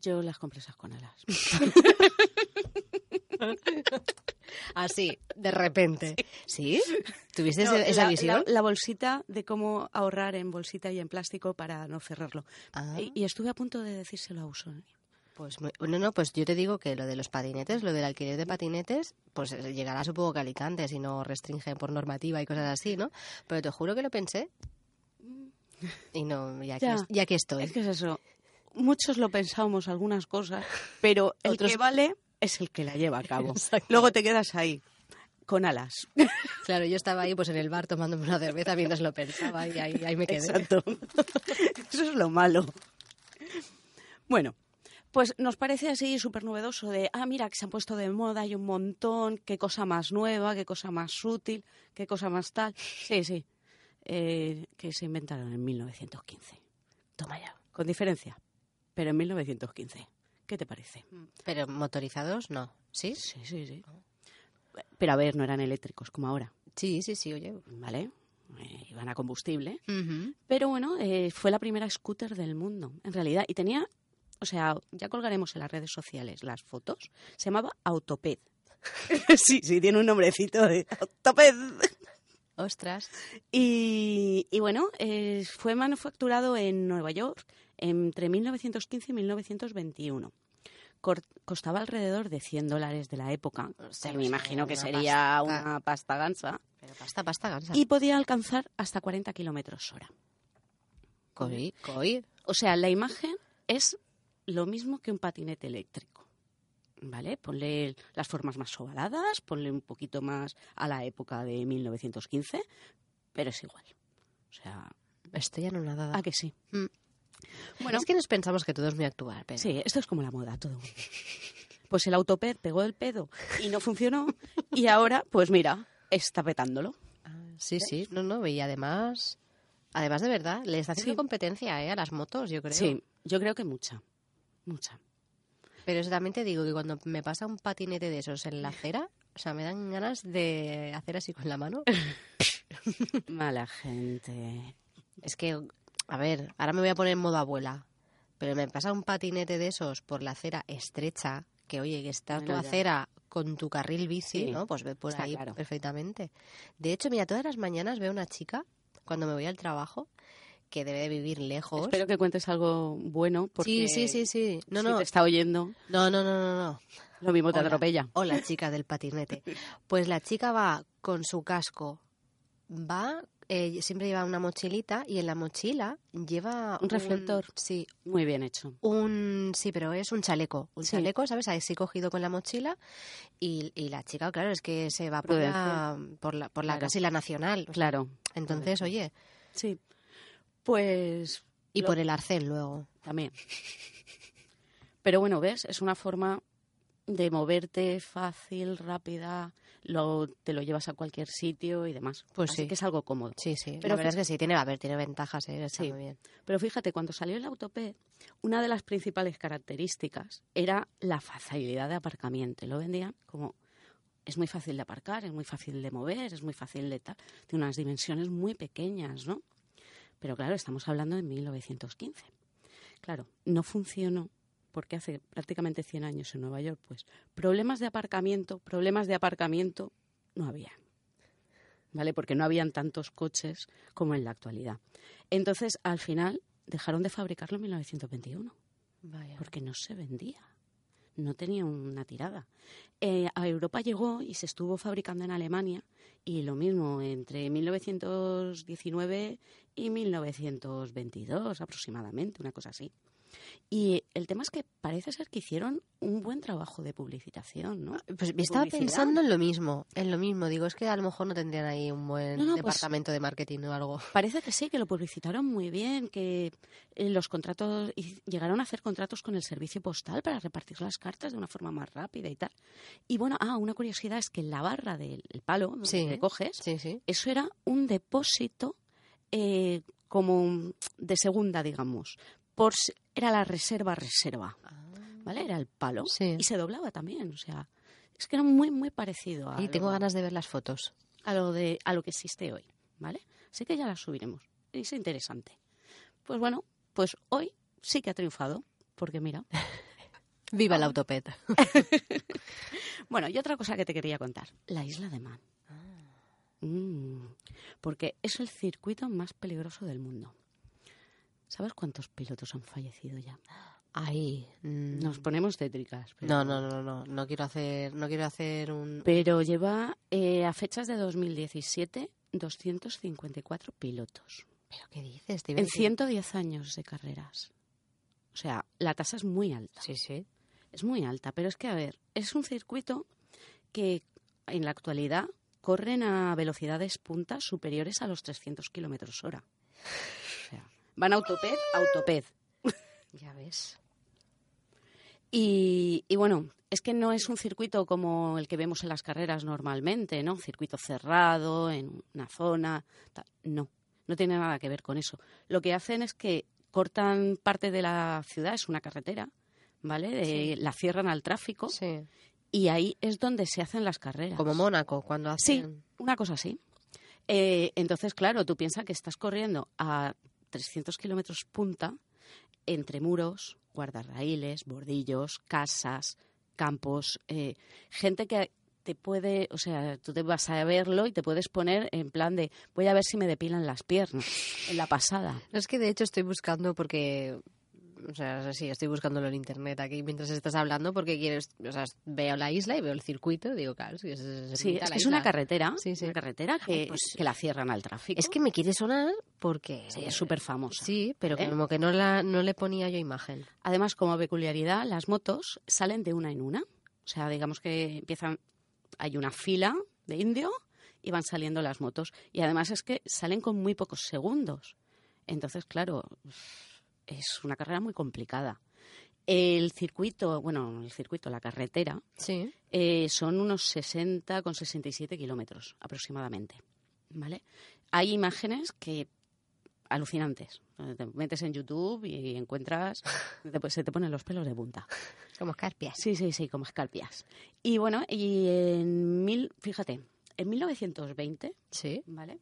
Yo las compré esas con alas. Así, de repente. ¿Sí? ¿Tuviste No, esa la- visión? La, la bolsita de cómo ahorrar en bolsita y en plástico para no cerrarlo. Ah. Y, y estuve a punto de decírselo a Usón. Pues muy- no, no, pues yo te digo que lo de los patinetes, lo del alquiler de patinetes, pues eh, llegará supongo que Alicante si no restringen por normativa y cosas así, ¿no? Pero te juro que lo pensé. Y no, ya, Ya. que, ya que estoy. Es que es eso. Muchos lo pensábamos algunas cosas, pero el Otros- que vale es el que la lleva a cabo. Exacto. Luego te quedas ahí, con alas. Claro, yo estaba ahí pues en el bar tomándome una cerveza mientras lo pensaba y ahí, ahí me quedé. Exacto. Eso es lo malo. Bueno, pues nos parece así súper novedoso de, ah, mira, que se han puesto de moda, hay un montón, qué cosa más nueva, qué cosa más útil, qué cosa más tal. Sí, sí, eh, que se inventaron en 1915. Toma ya, con diferencia, pero en 1915. ¿Qué te parece? Pero motorizados no, ¿sí? Sí, sí, sí. Pero a ver, no eran eléctricos como ahora, Sí, sí, sí, oye. ¿vale? Eh, iban a combustible. Pero bueno, eh, fue la primera scooter del mundo, en realidad. Y tenía, o sea, ya colgaremos en las redes sociales las fotos. Se llamaba Autoped. sí, sí, tiene un nombrecito de Autoped. Ostras. Y, y bueno, eh, fue manufacturado en Nueva York entre 1915 y 1921. Cor- costaba alrededor de 100 dólares de la época. O sea, me imagino que sería pasta. una pasta gansa. Pero pasta, pasta, gansa. Y podía alcanzar hasta 40 kilómetros hora. Coi, coi. O sea, la imagen es lo mismo que un patinete eléctrico. ¿Vale? Ponle las formas más ovaladas, ponle un poquito más a la época de 1915, pero es igual. O sea, Estoy anonadada. ¿a que sí? Mm. Bueno, es que nos pensamos que todo es muy actual, pero... sí, esto es como la moda, todo. Pues el autoped pegó el pedo y no funcionó, y ahora, pues mira, está petándolo. Ah, sí, sí. No, no, y además... Además, de verdad, le está haciendo Sí. competencia ¿eh? a las motos, yo creo. Sí, yo creo que mucha, mucha. Pero eso también te digo que cuando me pasa un patinete de esos en la acera, o sea, me dan ganas de hacer así con la mano. Mala gente. Es que, a ver, ahora me voy a poner en modo abuela, pero me pasa un patinete de esos por la acera estrecha, que oye, que está tu Bueno, ya. acera con tu carril bici, Sí, ¿no? Pues ve por está ahí claro. perfectamente. De hecho, mira, todas las mañanas veo una chica, cuando me voy al trabajo, que debe de vivir lejos. Espero que cuentes algo bueno, porque Sí, sí, sí, sí. No, si no, te está oyendo, no, no, no, no, no. lo mismo te Hola. atropella. Hola, chica del patinete. Pues la chica va con su casco, va, eh, siempre lleva una mochilita y en la mochila lleva Un reflector. sí, Muy bien hecho. un sí, pero es un chaleco, un Sí. chaleco, ¿sabes? Así cogido con la mochila y, y la chica, claro, es que se va por la, por la, por la Claro. casi la nacional. Claro. Entonces, oye, Sí. Pues y Lo- por el arcén luego. también. Pero bueno, ¿ves? Es una forma de moverte fácil, rápida, lo, te lo llevas a cualquier sitio y demás. Pues Así sí. que es algo cómodo. Sí, sí. Pero la verdad es que sí, tiene, a ver, tiene ventajas, ¿eh? Está Sí. muy bien. Pero fíjate, cuando salió el autoped, una de las principales características era la facilidad de aparcamiento. Y Lo vendían como es muy fácil de aparcar, es muy fácil de mover, es muy fácil de tal. Tiene unas dimensiones muy pequeñas, ¿no? Pero claro, estamos hablando de 1915. Claro, no funcionó porque hace prácticamente 100 años en Nueva York, pues problemas de aparcamiento, problemas de aparcamiento no había. ¿Vale? Porque no habían tantos coches como en la actualidad. Entonces, al final, dejaron de fabricarlo en 1921 Vaya. porque no se vendía. No tenía una tirada. Eh, a Europa llegó y se estuvo fabricando en Alemania y lo mismo entre 1919 y 1922 aproximadamente, una cosa así. Y el tema es que parece ser que hicieron un buen trabajo de publicitación, ¿no? Pues me estaba Publicidad. pensando en lo mismo, en lo mismo. Digo, es que a lo mejor no tendrían ahí un buen No, no, pues- departamento de marketing o algo. Parece que sí, que lo publicitaron muy bien, que eh, los contratos y llegaron a hacer contratos con el servicio postal para repartir las cartas de una forma más rápida y tal. Y bueno, ah, una curiosidad es que la barra del el palo donde Sí. te coges, Sí, sí. eso era un depósito eh, como de segunda, digamos. Por, si- era la reserva reserva, ¿vale? Era el palo Sí. y se doblaba también, o sea, es que era muy muy parecido a Y tengo lo- ganas de ver las fotos. a lo de a lo que existe hoy, ¿vale? Así que ya las subiremos. Es interesante. Pues bueno, pues hoy sí que ha triunfado, porque mira. Viva el autopet. Bueno, y otra cosa que te quería contar, la isla de Man. Mm, porque es el circuito más peligroso del mundo. ¿Sabes cuántos pilotos han fallecido ya? Ahí. mm, Nos ponemos tétricas. pero- No, no, no, no. No quiero hacer, no quiero hacer un. Pero lleva eh, a fechas de 2017 254 pilotos. ¿Pero qué dices? En Debe- 110 años de carreras. O sea, la tasa es muy alta. Sí, sí. Es muy alta, pero es que, a ver, es un circuito que en la actualidad corren a velocidades puntas superiores a los 300 kilómetros hora. Van autoped, autoped. Ya ves. Y, y bueno, es que no es un circuito como el que vemos en las carreras normalmente, ¿no? Circuito cerrado, en una zona. tal. No, no tiene nada que ver con eso. Lo que hacen es que cortan parte de la ciudad, es una carretera, ¿vale? De- Sí. La cierran al tráfico Sí. y ahí es donde se hacen las carreras. Como Mónaco, cuando Sí, hacen. una cosa así. Eh, entonces, claro, tú piensas que estás corriendo a 300 kilómetros punta entre muros, guardarraíles, bordillos, casas, campos, eh, gente que te puede, o sea, tú te vas a verlo y te puedes poner en plan de voy a ver si me depilan las piernas en la pasada. No, es que de hecho estoy buscando porque. O sea, sí, estoy buscándolo en internet aquí mientras estás hablando porque quieres. O sea, veo la isla y veo el circuito. Digo, claro, sí, es, es- Sí, es la que es una carretera, Sí, sí. una carretera que, pues- que la cierran al tráfico. Es que me quiere sonar porque. Sí, es súper famosa. Sí, pero ¿eh? como que no, la, no le ponía yo imagen. Además, como peculiaridad, las motos salen de una en una. O sea, digamos que empiezan, hay una fila de indio y van saliendo las motos. Y además es que salen con muy pocos segundos. Entonces, claro, es una carrera muy complicada. El circuito, bueno, el circuito, la carretera, Sí. eh, son unos 60 con 67 kilómetros aproximadamente. ¿Vale? Hay imágenes que alucinantes. Te metes en YouTube y encuentras, después se te ponen los pelos de punta. Como escarpias. Sí, sí, sí, como escarpias. Y bueno, y en mil, fíjate, en 1920, Sí. ¿vale?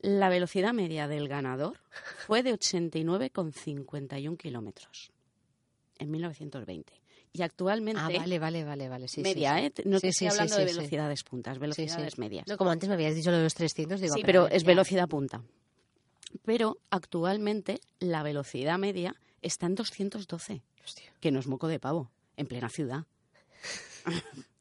La velocidad media del ganador fue de 89,51 kilómetros. En 1920. Y actualmente, Ah, vale, vale, vale, vale. Sí, sí, media, sí. ¿eh? No Sí, te sí, estoy sí, hablando sí, de sí. velocidades puntas, Sí, sí. velocidades medias. No, como antes me habías dicho lo de los 300, digo, sí, pero ver, es ya. velocidad punta. Pero actualmente la velocidad media está en 212, Hostia. que no es moco de pavo, en plena ciudad.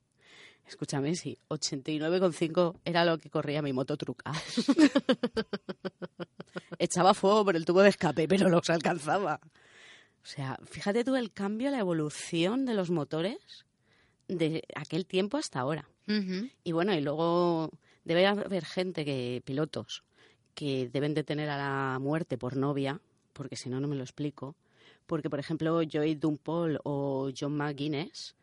Escúchame, sí, 89,5 era lo que corría mi moto truca. Echaba fuego por el tubo de escape, pero los alcanzaba. O sea, fíjate tú el cambio, la evolución de los motores de aquel tiempo hasta ahora. Y bueno, y luego debe haber gente que, pilotos, que deben de tener a la muerte por novia, porque si no, no me lo explico. Porque, por ejemplo, Joey Dumpol o John McGuinness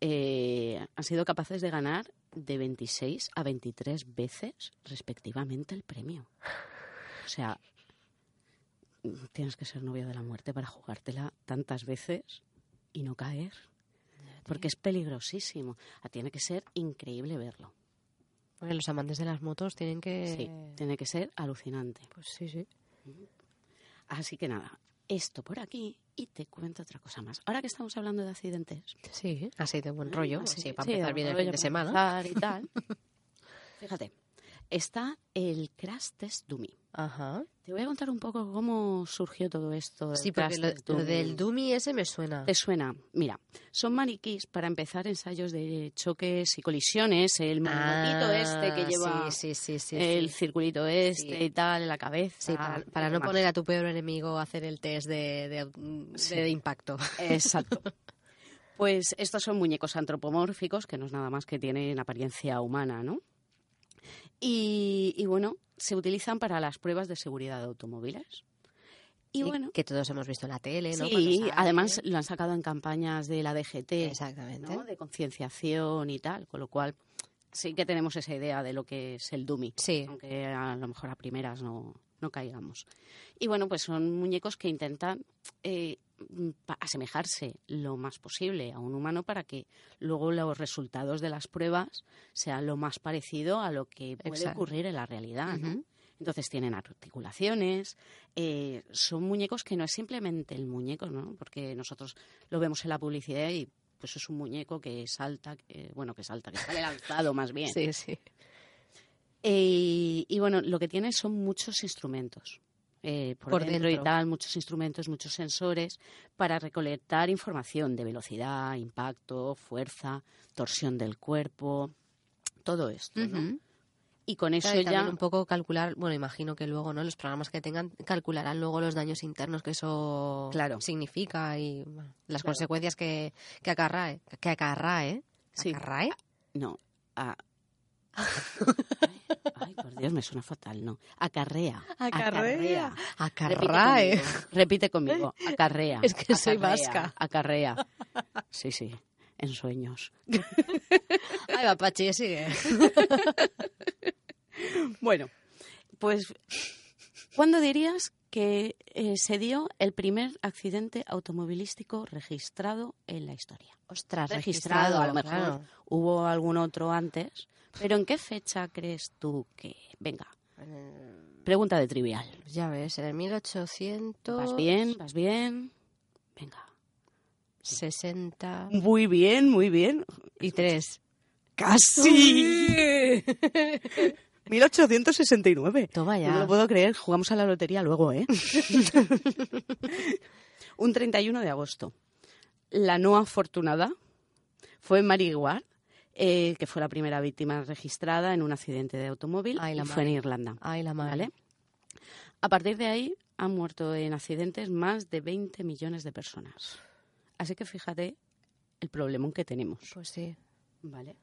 eh, han sido capaces de ganar de 26 a 23 veces respectivamente el premio. O sea, tienes que ser novio de la muerte para jugártela tantas veces y no caer. Porque es peligrosísimo. Tiene que ser increíble verlo. Bueno, los amantes de las motos tienen que... Sí, tiene que ser alucinante. Pues sí, sí. Así que nada, esto por aquí y te cuento otra cosa más. Ahora que estamos hablando de accidentes, Sí, así de buen rollo, así así, que- para sí, empezar bien el rollo fin de semana. y tal. Fíjate, está el Crash Test Dummy. Ajá. Te voy a contar un poco cómo surgió todo esto. Sí, porque lo, del lo dummy. del dummy ese me suena. ¿Te suena? Mira, son maniquís para empezar ensayos de choques y colisiones. El monotito este que Ah, lleva sí, sí, sí, sí, el circulito este y tal en la cabeza. Sí, para, no poner a tu peor enemigo a hacer el test de, de, de impacto. Exacto. Pues estos son muñecos antropomórficos, que no es nada más que tienen apariencia humana, ¿no? Y, y bueno, se utilizan para las pruebas de seguridad de automóviles. Y bueno, que todos hemos visto en la tele, ¿no? sí, Cuando sale. además lo han sacado en campañas de la DGT, Exactamente. ¿no? de concienciación y tal, con lo cual sí que tenemos esa idea de lo que es el dummy, Sí. aunque a lo mejor a primeras no, no caigamos. Y bueno, pues son muñecos que intentan eh, asemejarse lo más posible a un humano para que luego los resultados de las pruebas sean lo más parecido a lo que puede Exacto. ocurrir en la realidad. Entonces tienen articulaciones, eh, son muñecos que no es simplemente el muñeco, ¿no? Porque nosotros lo vemos en la publicidad y pues es un muñeco que salta, que, bueno, que salta, que sale lanzado más bien. Sí, sí. Eh, y bueno, lo que tiene son muchos instrumentos. Eh, por, Por dentro, y tal, muchos instrumentos, muchos sensores para recolectar información de velocidad, impacto, fuerza, torsión del cuerpo, todo esto. ¿no? Ujú. Y con eso Claro, y ya un poco calcular, bueno, imagino que luego, ¿no? Los programas que tengan calcularán luego los daños internos que eso Claro. significa y bueno, las Claro. consecuencias que, que acarrae. Que acarrae. Sí. ¿Acarrae? No. a- Ay, por Dios, me suena fatal, no. Acarrea. Acarrea. Repite conmigo, Repite conmigo. Acarrea. Es que soy acarrea, vasca. Acarrea. Sí, sí. En sueños. Ay, va, Pachi, sigue. Bueno, pues, ¿cuándo dirías que eh, se dio el primer accidente automovilístico registrado en la historia? Ostras, registrado, a lo mejor claro. hubo algún otro antes, pero ¿en qué fecha crees tú que... Venga, pregunta de trivial. Ya ves, en el 1860. ¿Vas bien? ¿Vas bien? Venga. Muy bien, muy bien. y tres. ¡Casi! 1869. Toma No ya. me lo puedo creer, jugamos a la lotería luego, ¿eh? Un 31 de agosto. La no afortunada fue Mary Ward, eh, que fue la primera víctima registrada en un accidente de automóvil Ay, la y fue en. Irlanda. Ay, la madre. ¿Vale? A partir de ahí han muerto en accidentes más de 20 millones de personas. Así que fíjate el problemón que tenemos. Pues sí. Vale.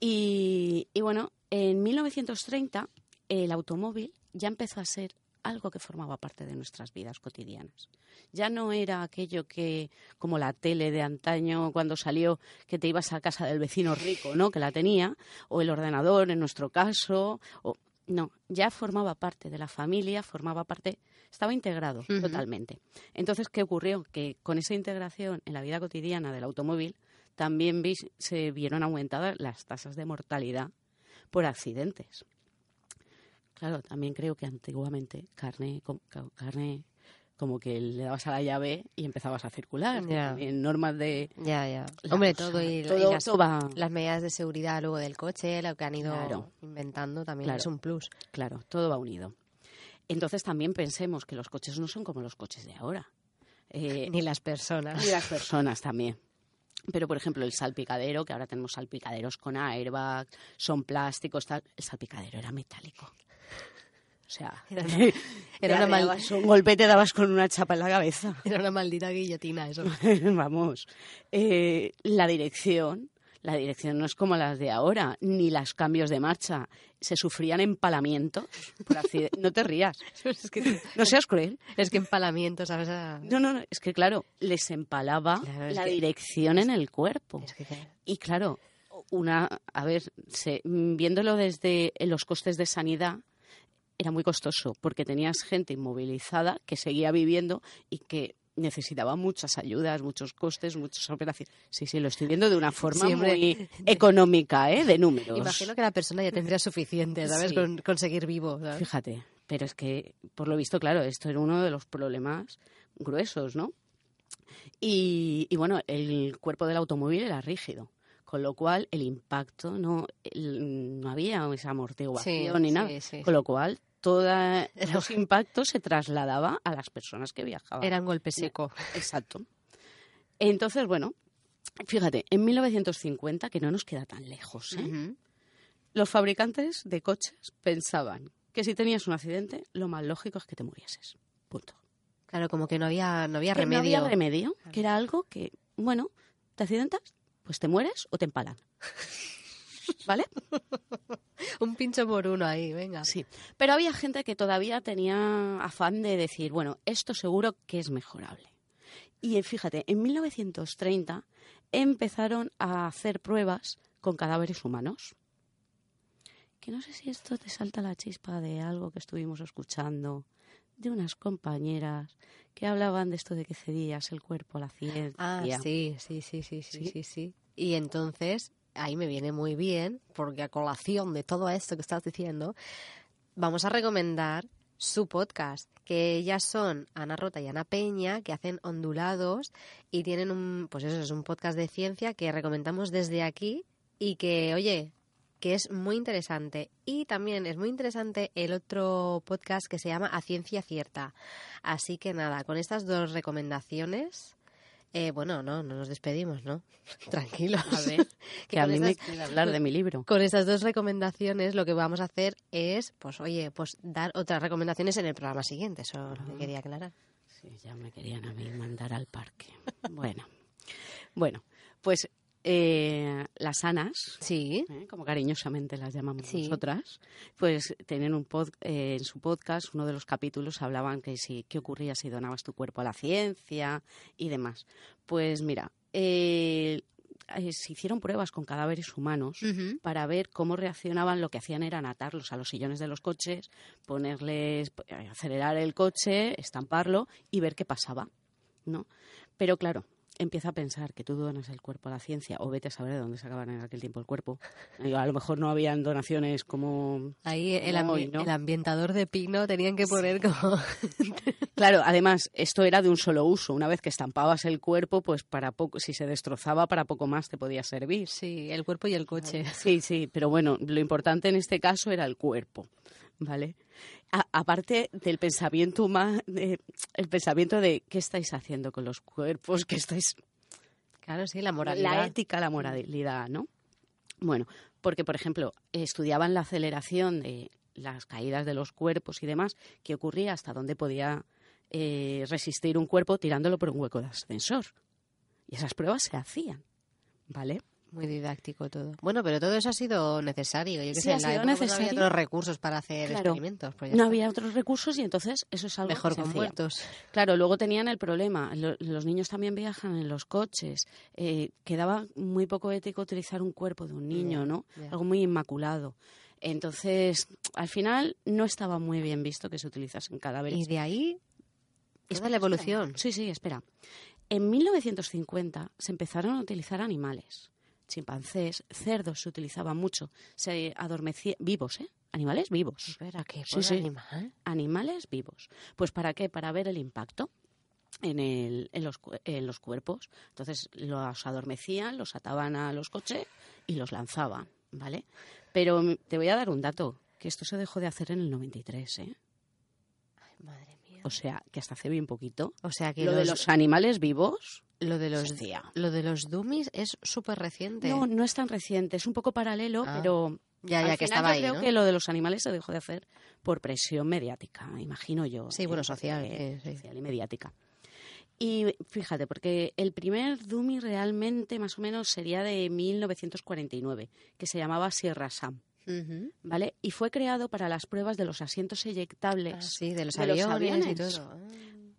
Y, y bueno, en 1930 el automóvil ya empezó a ser algo que formaba parte de nuestras vidas cotidianas. Ya no era aquello que, como la tele de antaño cuando salió, que te ibas a casa del vecino rico, ¿no? Que la tenía, o el ordenador en nuestro caso, o no, ya formaba parte de la familia, formaba parte, estaba integrado totalmente. Entonces, ¿qué ocurrió? Que con esa integración en la vida cotidiana del automóvil, también vi- se vieron aumentadas las tasas de mortalidad por accidentes. Claro, también creo que antiguamente carne, com- ca- carne como que le dabas a la llave y empezabas a circular. Ya. En normas de... Ya, ya. Hombre, cosa, todo y, las, todo va- las medidas de seguridad luego del coche, lo que han ido Claro. inventando también Claro. es un plus. Claro, todo va unido. Entonces también pensemos que los coches no son como los coches de ahora. Eh, Ni las personas. y las personas también. Pero, por ejemplo, el salpicadero, que ahora tenemos salpicaderos con airbag, son plásticos, tal, el salpicadero era metálico. O sea, Era una- era una mal- dabas un golpe te dabas con una chapa en la cabeza. Era una maldita guillotina eso. Vamos. Eh, la dirección, la dirección no es como las de ahora, ni los cambios de marcha. Se sufrían empalamientos. por no te rías. es, que, No seas cruel. es que empalamiento, ¿sabes? No, no, no. Es que, claro, les empalaba Claro, la que- dirección en el cuerpo. Es que, Y claro, una, a ver, se- viéndolo desde los costes de sanidad, era muy costoso porque tenías gente inmovilizada que seguía viviendo y que necesitaba muchas ayudas, muchos costes, muchas operaciones. Sí, sí, lo estoy viendo de una forma muy económica, ¿eh? De números. Imagino que la persona ya tendría suficiente, ¿sabes? Sí. Con, con seguir vivo. ¿sabes? Fíjate, pero es que, por lo visto, claro, esto era uno de los problemas gruesos, ¿no? Y, y bueno, el cuerpo del automóvil era rígido, con lo cual el impacto no, el- no había esa amortiguación Sí, ni nada. sí, sí, con lo cual todos los impactos se trasladaba a las personas que viajaban. Era un golpe seco. Exacto. Entonces, bueno, fíjate, en 1950, que no nos queda tan lejos, ¿eh? Los fabricantes de coches pensaban que si tenías un accidente, lo más lógico es que te murieses. Punto. Claro, como que no había, no había Que remedio. No había remedio, que era algo que, bueno, te accidentas, pues te mueres o te empalan. ¿Vale? Un pincho por uno ahí, venga. Sí. Pero había gente que todavía tenía afán de decir, bueno, esto seguro que es mejorable. Y eh, fíjate, en 1930 empezaron a hacer pruebas con cadáveres humanos. Que no sé si esto te salta la chispa de algo que estuvimos escuchando, de unas compañeras que hablaban de esto de que cedías el cuerpo a la ciencia. Ah, sí, sí, sí, sí, sí, Sí. sí, sí. Y entonces, ahí me viene muy bien, porque a colación de todo esto que estás diciendo, vamos a recomendar su podcast, que ellas son Ana Rota y Ana Peña, que hacen ondulados y tienen un, pues eso, es un podcast de ciencia que recomendamos desde aquí y que, oye, que es muy interesante. Y también es muy interesante el otro podcast que se llama A Ciencia Cierta. Así que nada, con estas dos recomendaciones, eh, bueno, no, no nos despedimos, ¿no? Tranquilos. A ver, que a me esas- quiere hablar de mi libro. Con estas dos recomendaciones lo que vamos a hacer es, pues oye, pues dar otras recomendaciones en el programa siguiente. Eso es lo que quería aclarar. Sí, ya me querían a mí mandar al parque. Bueno, bueno, pues eh, las Anas, Sí. ¿eh? como cariñosamente las llamamos Sí. nosotras, pues tienen un pod- eh, en su podcast, uno de los capítulos hablaban que si qué ocurría si donabas tu cuerpo a la ciencia y demás. Pues mira, se hicieron pruebas con cadáveres humanos para ver cómo reaccionaban. Lo que hacían era atarlos a los sillones de los coches, ponerles, acelerar el coche, estamparlo y ver qué pasaba, ¿no? Pero claro, empieza a pensar que tú donas el cuerpo a la ciencia o vete a saber de dónde sacaban en aquel tiempo el cuerpo. A lo mejor no habían donaciones como... Ahí el, como ambi- hoy, ¿no? el ambientador de pino tenían que poner como... Claro, además, esto era de un solo uso. Una vez que estampabas el cuerpo, pues para poco, si se destrozaba, para poco más te podía servir. sí, el cuerpo y el coche. Sí, sí, pero bueno, lo importante en este caso era el cuerpo, ¿vale? A- aparte del pensamiento humano, el pensamiento de qué estáis haciendo con los cuerpos, qué estáis Claro, sí, la moralidad. la ética, la moralidad, ¿no? Bueno, porque por ejemplo, estudiaban la aceleración de las caídas de los cuerpos y demás, que ocurría hasta dónde podía eh, resistir un cuerpo tirándolo por un hueco de ascensor. Y esas pruebas se hacían, ¿vale? Muy didáctico todo. Bueno, pero todo eso ha sido necesario. Yo que Sí, sé, ha en la sido época pues, no necesario. había otros recursos para hacer Claro. experimentos. pues No está. había otros recursos y entonces eso es algo Mejor que se con hacía. muertos. Claro, luego tenían el problema, lo- los niños también viajan en los coches, eh, quedaba muy poco ético utilizar un cuerpo de un niño, ¿no? Algo muy inmaculado. Entonces, al final no estaba muy bien visto que se utilizasen cadáveres. Y de ahí Espera, la evolución. espera. Sí, sí, espera. En 1950 se empezaron a utilizar animales, chimpancés, cerdos se utilizaban mucho, se adormecían, vivos, ¿eh? Animales vivos. Espera, que Sí, sí. animal. animales vivos. Pues ¿para qué? Para ver el impacto en, el, en, los, en los cuerpos. Entonces los adormecían, los ataban a los coches y los lanzaban, ¿vale? Pero mm, te voy a dar un dato, que esto se dejó de hacer en el 93, ¿eh? Ay, madre. O sea, que hasta hace bien poquito. O sea que Lo los, de los animales vivos... lo de los lo de los dummies es súper reciente. No, no es tan reciente, es un poco paralelo, Ah. pero ya, al ya que final estaba yo ahí, creo ¿no? que lo de los animales se dejó de hacer por presión mediática, imagino yo. Sí, ¿eh? bueno, social, sí, sí. social y mediática. Y fíjate, porque el primer dummy realmente más o menos sería de 1949, que se llamaba Sierra Sam, ¿vale? Y fue creado para las pruebas de los asientos eyectables. Ah, sí, de los, de los aviones, y todo. Ah.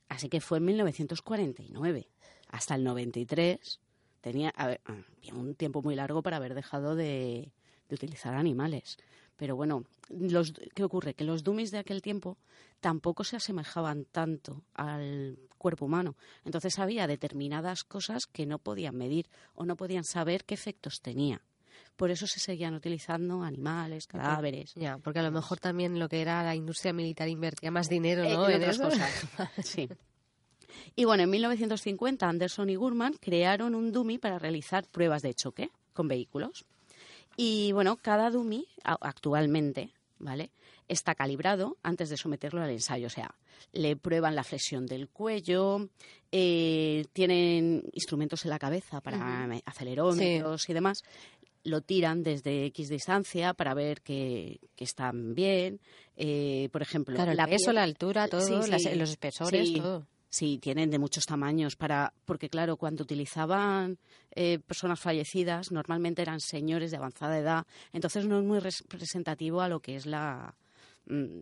Así que fue en 1949. Hasta el 93 tenía a ver, ah, un tiempo muy largo para haber dejado de, de utilizar animales. Pero bueno, los, ¿qué ocurre? Que los dummies de aquel tiempo tampoco se asemejaban tanto al cuerpo humano. Entonces había determinadas cosas que no podían medir o no podían saber qué efectos tenía. Por eso se seguían utilizando animales, cadáveres. Ya, porque a lo mejor también lo que era la industria militar invertía más dinero, Eh, ¿no? en en otras cosas. Sí. Y bueno, en 1950 Anderson y Gurman crearon un dummy para realizar pruebas de choque con vehículos. Y bueno, cada dummy actualmente ¿vale? Está calibrado antes de someterlo al ensayo, o sea, le prueban la flexión del cuello, eh, tienen instrumentos en la cabeza para acelerómetros y demás, lo tiran desde X distancia para ver que, están bien. Eh, por ejemplo, claro, la peso, la altura, todo, los espesores, todo. Sí, tienen de muchos tamaños para, porque claro, cuando utilizaban eh, personas fallecidas, normalmente eran señores de avanzada edad, entonces no es muy representativo a lo que es la, mm,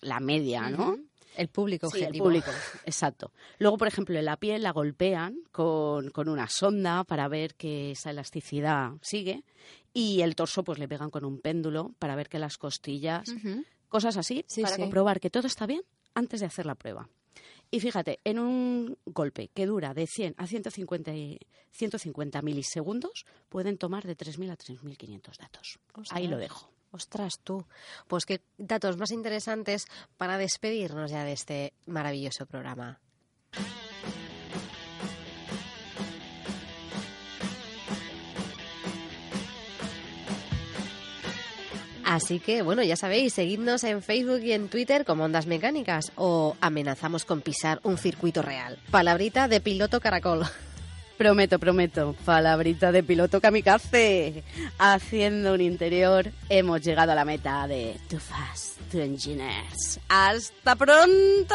la media, ¿no? El público objetivo. el público, exacto. Luego, por ejemplo, en la piel la golpean con, con, una sonda para ver que esa elasticidad sigue y el torso pues le pegan con un péndulo para ver que las costillas, cosas así, para comprobar que todo está bien antes de hacer la prueba. Y fíjate, en un golpe que dura de 100 a 150, 150 milisegundos, pueden tomar de 3.000 a 3.500 datos. Ahí lo dejo. Ostras, tú. Pues qué datos más interesantes para despedirnos ya de este maravilloso programa. Así que, bueno, ya sabéis, seguidnos en Facebook y en Twitter como Ondas Mecánicas o amenazamos con pisar un circuito real. Palabrita de piloto caracol. Prometo, prometo. Palabrita de piloto kamikaze. Haciendo un interior, hemos llegado a la meta de Too Fast, Too Engineers. ¡Hasta pronto!